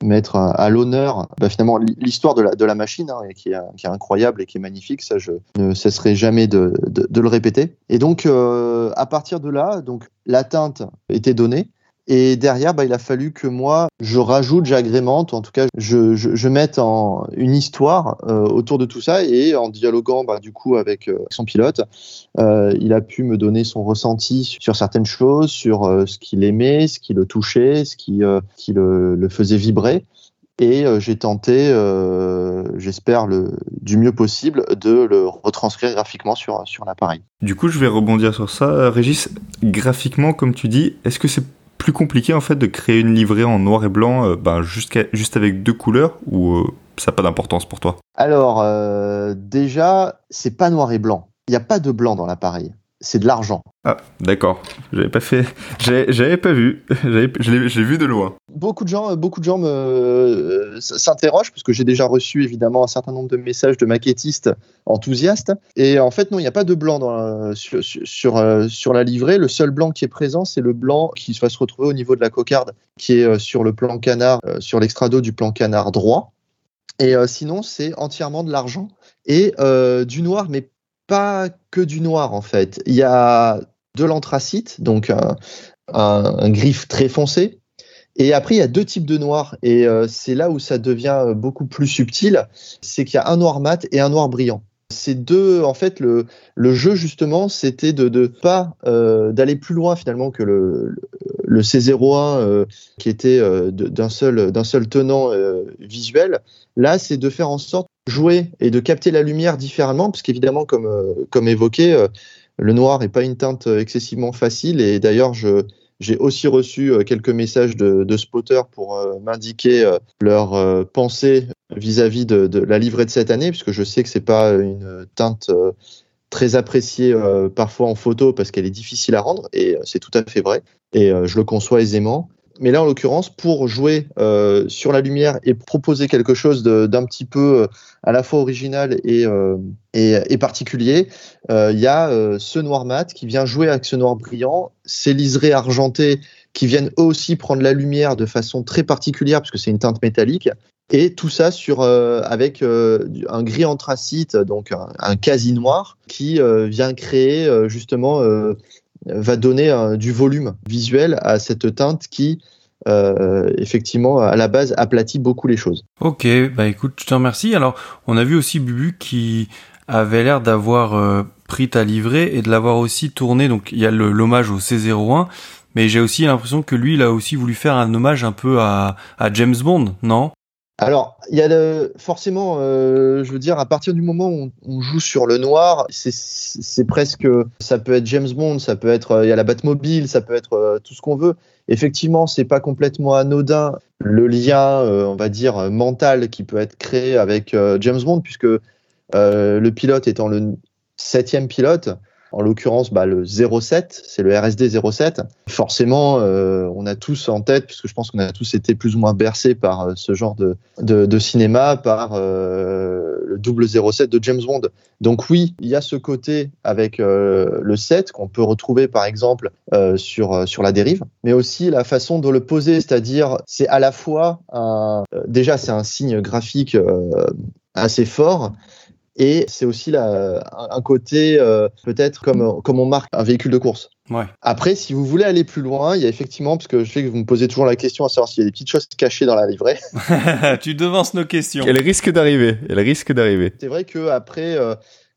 Speaker 6: mettre à, l'honneur bah, finalement l'histoire de la, machine hein, qui, est, incroyable et qui est magnifique ça je ne cesserai jamais de, de, le répéter et donc à partir de là donc la teinte était donnée et derrière, bah, il a fallu que moi, je rajoute, j'agrémente, en tout cas, je, je, mette en une histoire euh, autour de tout ça et en dialoguant bah, du coup avec euh, son pilote, euh, il a pu me donner son ressenti sur certaines choses, sur ce qu'il aimait, ce qui le touchait, ce qui, qui le, le, faisait vibrer. Et j'ai tenté, j'espère du mieux possible, de le retranscrire graphiquement sur sur l'appareil.
Speaker 2: Du coup, je vais rebondir sur ça, Régis. Graphiquement, comme tu dis, est-ce que c'est plus compliqué en fait de créer une livrée en noir et blanc euh, ben, juste, juste avec deux couleurs ou euh, ça n'a pas d'importance pour toi?
Speaker 6: Alors euh, déjà, c'est pas noir et blanc. Il n'y a pas de blanc dans l'appareil c'est de l'argent.
Speaker 2: Ah, d'accord. J'avais pas fait, <laughs> j'avais pas vu. <laughs> Je l'ai vu de loin.
Speaker 6: Beaucoup de gens, beaucoup de gens me euh, s'interrogent parce que j'ai déjà reçu évidemment un certain nombre de messages de maquettistes enthousiastes. Et en fait, non, il n'y a pas de blanc dans sur, sur, euh, sur, la livrée. Le seul blanc qui est présent, c'est le blanc qui va se retrouver au niveau de la cocarde, qui est euh, sur le plan canard, sur l'extrado du plan canard droit. Et sinon, c'est entièrement de l'argent et du noir, mais pas que du noir en fait. Il y a de l'anthracite, donc un, griffe très foncé. Et après, il y a deux types de noir. Et euh, c'est là où ça devient beaucoup plus subtil. C'est qu'il y a un noir mat et un noir brillant. Ces deux, en fait, le, le jeu justement, c'était de pas euh, d'aller plus loin finalement que le, le C01 euh, qui était d'un seul d'un seul tenant visuel. Là, c'est de faire en sorte jouer et de capter la lumière différemment, parce qu'évidemment, comme, euh, comme évoqué, euh, le noir n'est pas une teinte excessivement facile. Et d'ailleurs, je, j'ai aussi reçu euh, quelques messages de, de spotters pour m'indiquer leur pensée vis-à-vis de, de, la livrée de cette année, puisque je sais que c'est pas une teinte très appréciée parfois en photo parce qu'elle est difficile à rendre, et c'est tout à fait vrai. Et je le conçois aisément mais là en l'occurrence pour jouer euh, sur la lumière et proposer quelque chose d'un petit peu euh, à la fois original et, euh, et, particulier, il y a ce noir mat qui vient jouer avec ce noir brillant, ces liserés argentés qui viennent eux aussi prendre la lumière de façon très particulière puisque c'est une teinte métallique et tout ça sur avec un gris anthracite donc un, un quasi noir qui vient créer justement va donner euh, du volume visuel à cette teinte qui euh, effectivement à la base aplatit beaucoup les choses.
Speaker 1: Ok, bah écoute, je te remercie. Alors, on a vu aussi Bubu qui avait l'air d'avoir euh, pris ta livrée et de l'avoir aussi tourné. Donc il y a l'hommage au C01, mais j'ai aussi l'impression que lui, il a aussi voulu faire un hommage un peu à, à James Bond, non?
Speaker 6: Alors, il y a forcément, euh, je veux dire, à partir du moment où on, joue sur le noir, c'est presque, ça peut être James Bond, ça peut être, euh, il y a la Batmobile, ça peut être euh, tout ce qu'on veut. Effectivement, c'est pas complètement anodin le lien, on va dire, mental qui peut être créé avec James Bond, puisque le pilote étant le septième pilote, en l'occurrence bah, le 07, c'est le RSD 07. Forcément, euh, on a tous en tête, puisque je pense qu'on a tous été plus ou moins bercés par euh, ce genre de, de, de cinéma, par euh, le double 07 de James Bond. Donc oui, il y a ce côté avec euh, le 7 qu'on peut retrouver par exemple euh, sur, sur la dérive, mais aussi la façon de le poser, c'est-à-dire c'est à la fois un, déjà c'est un signe graphique assez fort, et c'est aussi la, un côté euh, peut-être comme, comme on marque un véhicule de course.
Speaker 1: Ouais.
Speaker 6: Après, si vous voulez aller plus loin, il y a effectivement, parce que je sais que vous me posez toujours la question à savoir s'il y a des petites choses cachées dans la livrée. <laughs>
Speaker 1: tu devances nos questions.
Speaker 2: Elle risque d'arriver. Elle risque d'arriver.
Speaker 6: C'est vrai que après, euh,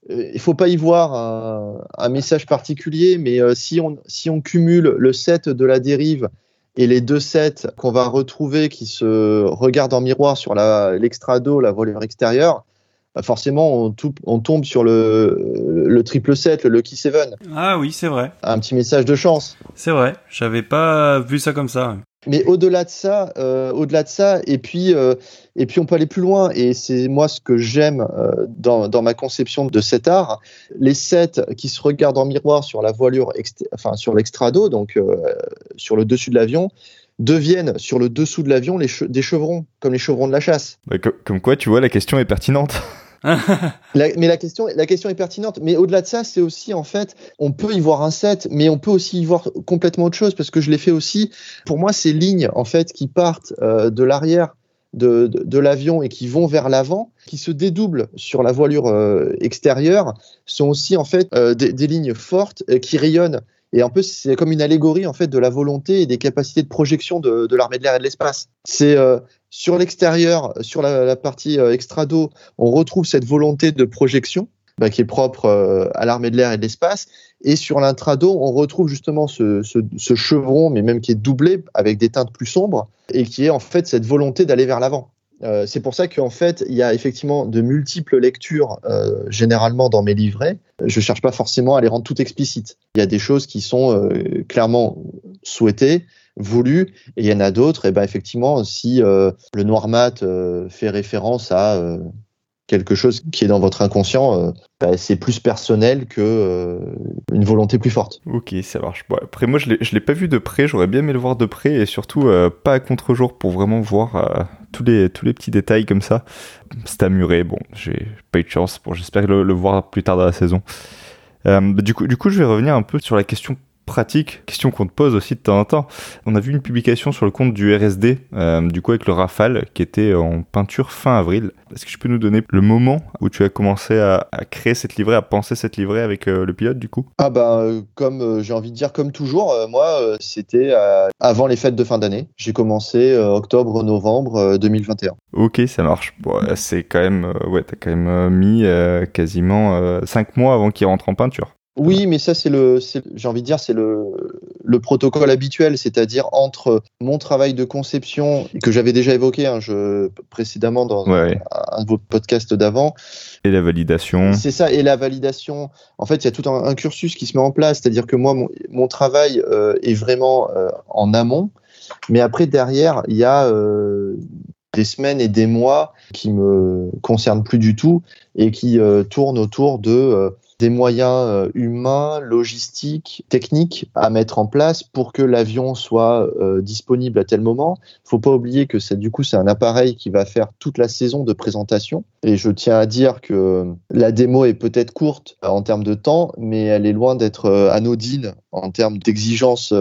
Speaker 6: il faut pas y voir un, un message particulier, mais si, on, si on cumule le set de la dérive et les deux sets qu'on va retrouver qui se regardent en miroir sur l'extrado, la, la voilure extérieure, bah, forcément on, on, tombe sur le, le triple set, le Lucky Seven.
Speaker 1: Ah oui, c'est vrai.
Speaker 6: Un petit message de chance.
Speaker 1: C'est vrai, j'avais pas vu ça comme ça.
Speaker 6: Mais au-delà de ça, euh, au-delà de ça, et puis euh, et puis on peut aller plus loin. Et c'est moi ce que j'aime euh, dans, dans ma conception de cet art, les sets qui se regardent en miroir sur la voilure, enfin sur l'extrado, donc euh, sur le dessus de l'avion, deviennent sur le dessous de l'avion des chevrons, comme les chevrons de la chasse.
Speaker 2: Bah, comme quoi, tu vois, la question est pertinente. <laughs> <laughs>
Speaker 6: mais la question, la question est pertinente. Mais au-delà de ça, c'est aussi en fait, on peut y voir un set, mais on peut aussi y voir complètement autre chose parce que je l'ai fait aussi. Pour moi, ces lignes en fait qui partent euh, de l'arrière de, de, l'avion et qui vont vers l'avant, qui se dédoublent sur la voilure euh, extérieure, sont aussi en fait euh, des, lignes fortes qui rayonnent. Et un peu, c'est comme une allégorie en fait de la volonté et des capacités de projection de, de l'armée de l'air et de l'espace. C'est sur l'extérieur, sur la, partie euh, extrado, on retrouve cette volonté de projection bah, qui est propre euh, à l'armée de l'air et de l'espace. Et sur l'intrado, on retrouve justement ce, chevron, mais même qui est doublé avec des teintes plus sombres, et qui est en fait cette volonté d'aller vers l'avant. Euh, c'est pour ça qu'en fait, il y a effectivement de multiples lectures généralement dans mes livrets. Je cherche pas forcément à les rendre toutes explicites. Il y a des choses qui sont clairement souhaitées, voulu. Et il y en a d'autres, et ben effectivement, si euh, le noir mat euh, fait référence à euh, quelque chose qui est dans votre inconscient, ben, c'est plus personnel que une volonté plus forte.
Speaker 2: Ok, ça marche. Bon, après, moi, je ne l'ai pas vu de près. J'aurais bien aimé le voir de près et surtout pas à contre-jour pour vraiment voir tous, les, tous les petits détails comme ça. C'est amuré. Bon, j'ai pas eu de chance. Bon, j'espère le, voir plus tard dans la saison. du, coup, du coup, je vais revenir un peu sur la question pratique, question qu'on te pose aussi de temps en temps. On a vu une publication sur le compte du RSD, euh, du coup avec le Rafale, qui était en peinture fin avril. Est-ce que tu peux nous donner le moment où tu as commencé à, créer cette livrée, à penser cette livrée avec euh, le pilote du coup?
Speaker 6: Ah bah euh, comme j'ai envie de dire comme toujours, moi c'était avant les fêtes de fin d'année. J'ai commencé octobre-novembre 2021.
Speaker 2: Ok, ça marche. Bon, c'est quand même, ouais, t'as quand même mis quasiment 5 mois avant qu'il rentre en peinture.
Speaker 6: Oui, mais ça, c'est le, j'ai envie de dire, c'est le, le protocole habituel, c'est-à-dire entre mon travail de conception que j'avais déjà évoqué hein, je, précédemment dans un, de vos podcasts d'avant.
Speaker 2: Et la validation.
Speaker 6: C'est ça, et la validation. En fait, il y a tout un, cursus qui se met en place, c'est-à-dire que moi, mon, mon travail euh, est vraiment euh, en amont, mais après, derrière, il y a euh, des semaines et des mois qui me concernent plus du tout et qui tournent autour de des moyens euh, humains, logistiques, techniques à mettre en place pour que l'avion soit euh, disponible à tel moment. Il faut pas oublier que c'est du coup c'est un appareil qui va faire toute la saison de présentation. Et je tiens à dire que la démo est peut-être courte en termes de temps, mais elle est loin d'être euh, anodine en termes d'exigences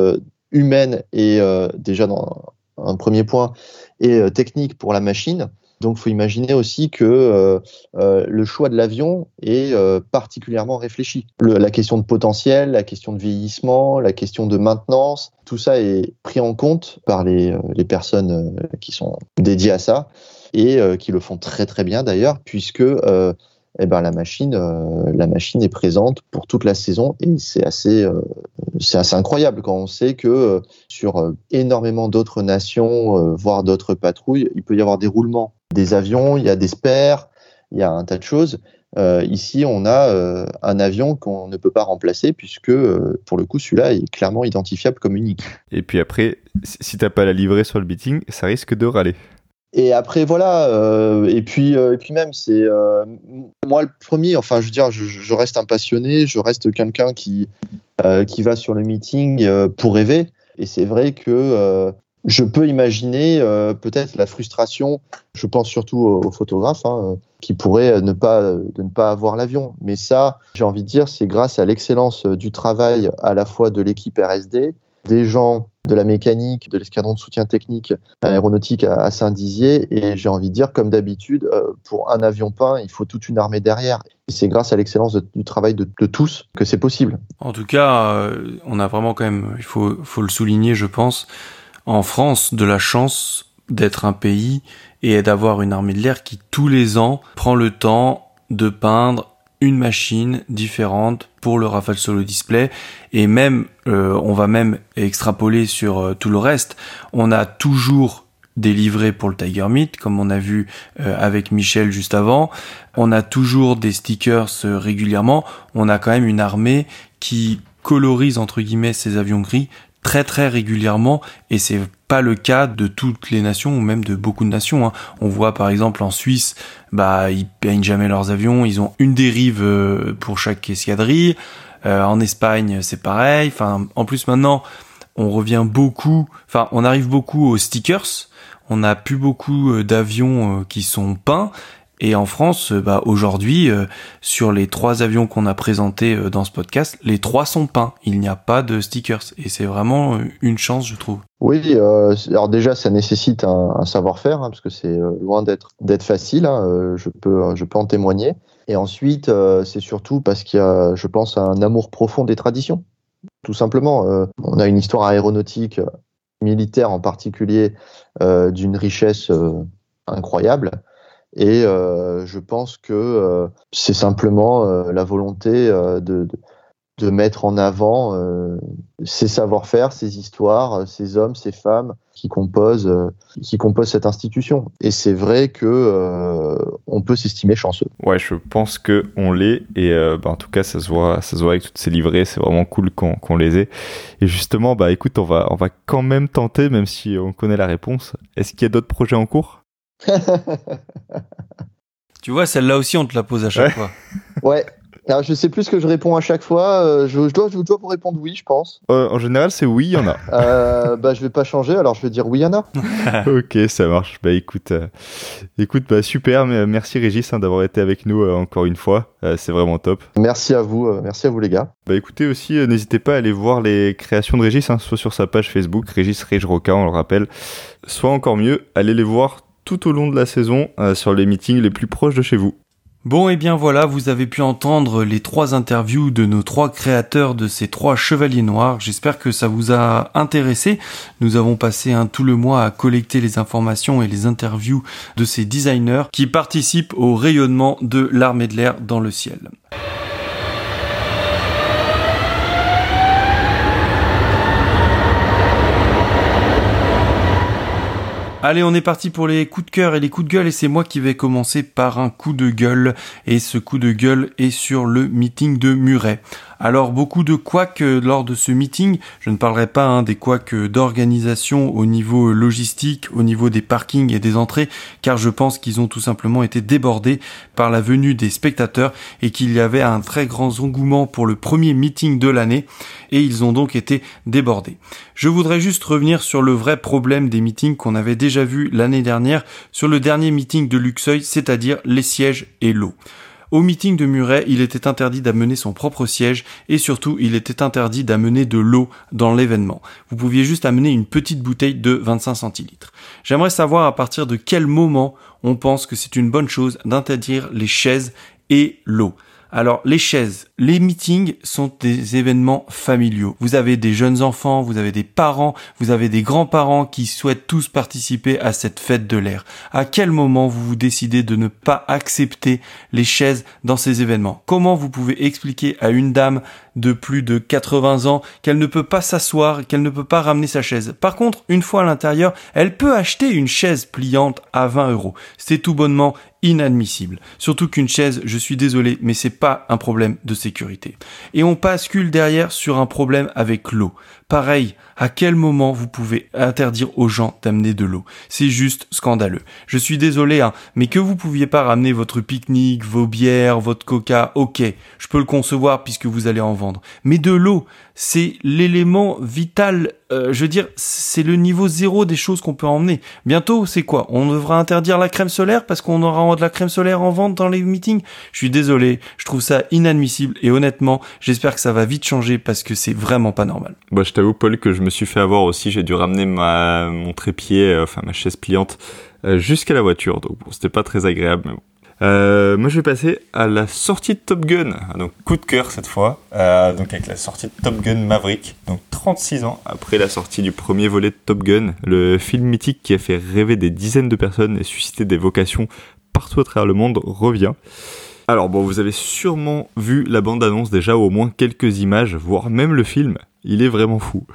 Speaker 6: humaines et déjà dans un premier point et technique pour la machine. Donc, faut imaginer aussi que euh, euh, le choix de l'avion est euh, particulièrement réfléchi. la question de potentiel, la question de vieillissement, la question de maintenance, tout ça est pris en compte par les, personnes qui sont dédiées à ça et qui le font très très bien d'ailleurs, puisque eh ben la machine, la machine est présente pour toute la saison et c'est assez, c'est assez incroyable quand on sait que sur énormément d'autres nations, voire d'autres patrouilles, il peut y avoir des roulements des avions, il y a des spares, il y a un tas de choses. Euh, ici, on a euh, un avion qu'on ne peut pas remplacer puisque, euh, pour le coup, celui-là est clairement identifiable comme unique.
Speaker 2: Et puis après, si t'as pas la livrée sur le beating, ça risque de râler.
Speaker 6: Et après, voilà. et puis, et puis même, c'est moi le premier. Enfin, je veux dire, je, je reste un passionné. Je reste quelqu'un qui qui va sur le meeting pour rêver. Et c'est vrai que je peux imaginer euh, peut-être la frustration, je pense surtout aux, photographes, hein, qui pourraient ne pas, de ne pas avoir l'avion. Mais ça, j'ai envie de dire, c'est grâce à l'excellence du travail à la fois de l'équipe RSD, des gens de la mécanique, de l'escadron de soutien technique aéronautique à, Saint-Dizier. Et j'ai envie de dire, comme d'habitude, euh, pour un avion peint, il faut toute une armée derrière. Et c'est grâce à l'excellence du travail de, tous que c'est possible.
Speaker 1: En tout cas, euh, on a vraiment quand même, il faut, faut le souligner, je pense, en France de la chance d'être un pays et d'avoir une armée de l'air qui tous les ans prend le temps de peindre une machine différente pour le Rafale Solo Display. Et même euh, on va même extrapoler sur euh, tout le reste. On a toujours des livrets pour le Tiger Meat comme on a vu euh, avec Michel juste avant. On a toujours des stickers régulièrement. On a quand même une armée qui colorise entre guillemets ces avions gris très très régulièrement et c'est pas le cas de toutes les nations ou même de beaucoup de nations. Hein. On voit par exemple en Suisse, bah ils peignent jamais leurs avions, ils ont une dérive euh, pour chaque escadrille. Euh, en Espagne c'est pareil. Enfin en plus maintenant on revient beaucoup, enfin on arrive beaucoup aux stickers. On n'a plus beaucoup euh, d'avions qui sont peints et en France, euh, bah, aujourd'hui, euh, sur les trois avions qu'on a présentés euh, dans ce podcast, les trois sont peints. Il n'y a pas de stickers. Et c'est vraiment une chance, je trouve.
Speaker 6: Oui, alors déjà, ça nécessite un, savoir-faire, hein, parce que c'est loin d'être d'être facile. Hein, je peux je peux en témoigner. Et ensuite, c'est surtout parce qu'il y a, je pense, un amour profond des traditions. Tout simplement, on a une histoire aéronautique militaire en particulier d'une richesse incroyable. Et euh, je pense que euh, c'est simplement euh, la volonté de, de, mettre en avant ces savoir-faire, ces histoires, ces hommes, ces femmes qui composent, qui composent cette institution. Et c'est vrai que on peut s'estimer chanceux.
Speaker 2: Ouais, je pense que on l'est. Et bah, en tout cas, ça se voit, ça se voit avec toutes ces livrées. C'est vraiment cool qu'on les ait. Et justement, bah écoute, on va, on va quand même tenter, même si on connaît la réponse. Est-ce qu'il y a d'autres projets en cours? <laughs>
Speaker 1: tu vois, celle-là aussi, on te la pose à chaque fois. <laughs>
Speaker 6: Ouais. Alors, je sais plus ce que je réponds à chaque fois. Euh, je, dois, je dois pour répondre oui, je pense.
Speaker 2: Euh, en général, c'est oui, il y en a.
Speaker 6: euh, bah, je vais pas changer, alors je vais dire oui, il y en a. <laughs>
Speaker 2: ok, ça marche. Bah, écoute, euh, écoute, bah, super. Merci Régis hein, d'avoir été avec nous encore une fois. c'est vraiment top.
Speaker 6: Merci à vous, merci à vous les gars.
Speaker 2: Bah, écoutez aussi, n'hésitez pas à aller voir les créations de Régis, hein, soit sur sa page Facebook, Régis Roca, on le rappelle, soit encore mieux, allez les voir tout au long de la saison euh, sur les meetings les plus proches de chez vous.
Speaker 1: Bon et bien voilà, vous avez pu entendre les trois interviews de nos trois créateurs de ces trois chevaliers noirs. J'espère que ça vous a intéressé. Nous avons passé un tout le mois à collecter les informations et les interviews de ces designers qui participent au rayonnement de l'armée de l'air dans le ciel. Allez, on est parti pour les coups de cœur et les coups de gueule et c'est moi qui vais commencer par un coup de gueule et ce coup de gueule est sur le meeting de Muret. Alors beaucoup de couacs euh, lors de ce meeting, je ne parlerai pas hein, des couacs euh, d'organisation au niveau logistique, au niveau des parkings et des entrées, car je pense qu'ils ont tout simplement été débordés par la venue des spectateurs et qu'il y avait un très grand engouement pour le premier meeting de l'année et ils ont donc été débordés. Je voudrais juste revenir sur le vrai problème des meetings qu'on avait déjà vu l'année dernière sur le dernier meeting de Luxeuil, c'est-à-dire les sièges et l'eau. Au meeting de Muret, il était interdit d'amener son propre siège et surtout il était interdit d'amener de l'eau dans l'événement. Vous pouviez juste amener une petite bouteille de 25 centilitres. J'aimerais savoir à partir de quel moment on pense que c'est une bonne chose d'interdire les chaises et l'eau. Alors les chaises, les meetings sont des événements familiaux. Vous avez des jeunes enfants, vous avez des parents, vous avez des grands-parents qui souhaitent tous participer à cette fête de l'air. À quel moment vous vous décidez de ne pas accepter les chaises dans ces événements? Comment vous pouvez expliquer à une dame de plus de 80 ans qu'elle ne peut pas s'asseoir, qu'elle ne peut pas ramener sa chaise? Par contre, une fois à l'intérieur, elle peut acheter une chaise pliante à 20 euros. C'est tout bonnement inadmissible. Surtout qu'une chaise, je suis désolé, mais c'est pas un problème de sécurité. Et on bascule derrière sur un problème avec l'eau. Pareil, à quel moment vous pouvez interdire aux gens d'amener de l'eau? C'est juste scandaleux. Je suis désolé, hein, mais que vous pouviez pas ramener votre pique-nique, vos bières, votre coca, ok, je peux le concevoir puisque vous allez en vendre. Mais de l'eau, c'est l'élément vital, euh, je veux dire, c'est le niveau zéro des choses qu'on peut emmener. Bientôt, c'est quoi? On devra interdire la crème solaire parce qu'on aura de la crème solaire en vente dans les meetings? Je suis désolé, je trouve ça inadmissible et honnêtement, j'espère que ça va vite changer parce que c'est vraiment pas normal.
Speaker 2: Bah, t'avoue, Paul, que je me suis fait avoir aussi. J'ai dû ramener ma, mon trépied, euh, enfin ma chaise pliante, euh, jusqu'à la voiture. Donc bon, c'était pas très agréable, mais bon. Euh, moi, je vais passer à la sortie de Top Gun. Ah, donc, coup de cœur cette fois. Donc, avec la sortie de Top Gun Maverick. Donc, 36 ans après la sortie du premier volet de Top Gun, le film mythique qui a fait rêver des dizaines de personnes et suscité des vocations partout à travers le monde revient. Alors bon, vous avez sûrement vu la bande-annonce déjà, ou au moins quelques images, voire même le film. Il est vraiment fou.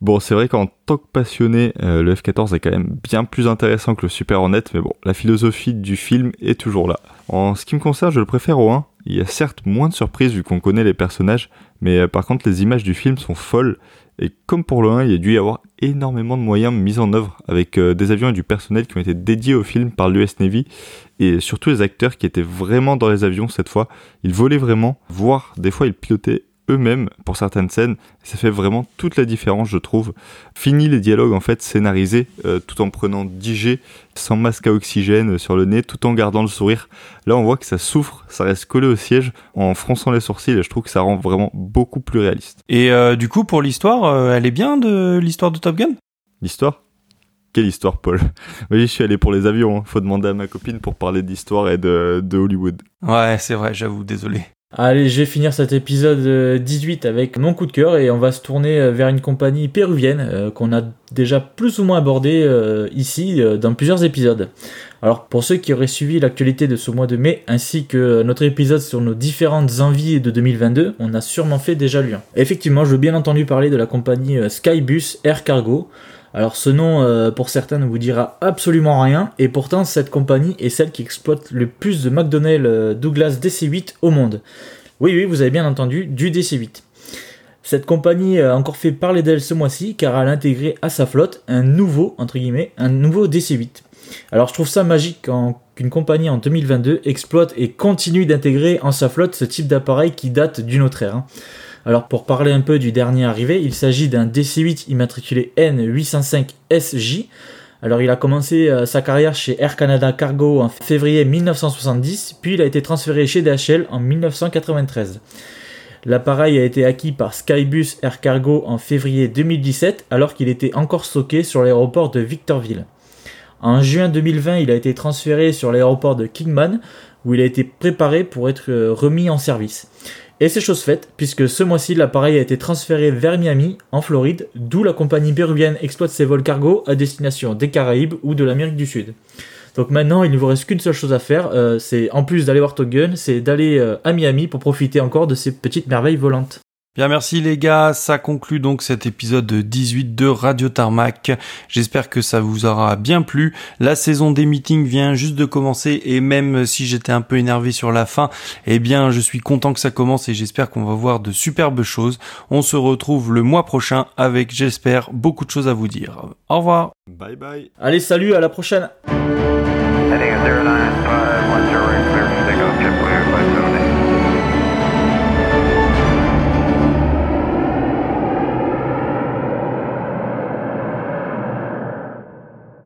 Speaker 2: Bon, c'est vrai qu'en tant que passionné, euh, le F-14 est quand même bien plus intéressant que le Super Hornet, mais bon, la philosophie du film est toujours là. En ce qui me concerne, je le préfère au 1. Il y a certes moins de surprises vu qu'on connaît les personnages, mais euh, par contre les images du film sont folles. Et comme pour le 1, il y a dû y avoir énormément de moyens mis en œuvre avec euh, des avions et du personnel qui ont été dédiés au film par l'US Navy et surtout les acteurs qui étaient vraiment dans les avions cette fois. Ils volaient vraiment, voire des fois ils pilotaient eux-mêmes pour certaines scènes. Ça fait vraiment toute la différence, je trouve. Fini les dialogues en fait scénarisés, euh, tout en prenant 10G, sans masque à oxygène sur le nez, tout en gardant le sourire. Là, on voit que ça souffre, ça reste collé au siège en fronçant les sourcils, et je trouve que ça rend vraiment beaucoup plus réaliste.
Speaker 1: Et euh, du coup, pour l'histoire, euh, elle est bien de l'histoire de Top Gun?
Speaker 2: L'histoire? Quelle histoire, Paul? <laughs> Oui, je suis allé pour les avions. Hein. Faut demander à ma copine pour parler d'histoire et de, de Hollywood.
Speaker 1: Ouais, c'est vrai, j'avoue, désolé.
Speaker 3: Allez, je vais finir cet épisode 18 euh, avec mon coup de cœur et on va se tourner euh, vers une compagnie péruvienne euh, qu'on a déjà plus ou moins abordée ici dans plusieurs épisodes. Alors pour ceux qui auraient suivi l'actualité de ce mois de mai ainsi que notre épisode sur nos différentes envies de 2022, on a sûrement fait déjà lui. Effectivement, je veux bien entendu parler de la compagnie Skybus Air Cargo. Alors ce nom, euh, pour certains, ne vous dira absolument rien, et pourtant cette compagnie est celle qui exploite le plus de McDonnell euh, Douglas DC-8 au monde. Oui, oui, vous avez bien entendu, du DC-8. Cette compagnie a encore fait parler d'elle ce mois-ci, car elle a intégré à sa flotte un nouveau, entre guillemets, un nouveau DC-8. Alors je trouve ça magique qu'une compagnie en 2022 exploite et continue d'intégrer en sa flotte ce type d'appareil qui date d'une autre ère. Hein. Alors pour parler un peu du dernier arrivé, il s'agit d'un DC-8 immatriculé N805SJ. Alors il a commencé euh, sa carrière chez Air Canada Cargo en février 1970, puis il a été transféré chez DHL en 1993. L'appareil a été acquis par Skybus Air Cargo en février 2017 alors qu'il était encore stocké sur l'aéroport de Victorville. En juin 2020, il a été transféré sur l'aéroport de Kingman où il a été préparé pour être euh, remis en service. Et c'est chose faite, puisque ce mois-ci, l'appareil a été transféré vers Miami, en Floride, d'où la compagnie péruvienne exploite ses vols cargo à destination des Caraïbes ou de l'Amérique du Sud. Donc maintenant, il ne vous reste qu'une seule chose à faire, euh, c'est en plus d'aller voir Top Gun, c'est d'aller euh, à Miami pour profiter encore de ces petites merveilles volantes.
Speaker 1: Bien merci les gars, ça conclut donc cet épisode 18 de Radio Tarmac. J'espère que ça vous aura bien plu. La saison des meetings vient juste de commencer et même si j'étais un peu énervé sur la fin, eh bien je suis content que ça commence et j'espère qu'on va voir de superbes choses. On se retrouve le mois prochain avec j'espère beaucoup de choses à vous dire. Au revoir.
Speaker 2: Bye bye.
Speaker 3: Allez salut, à la prochaine.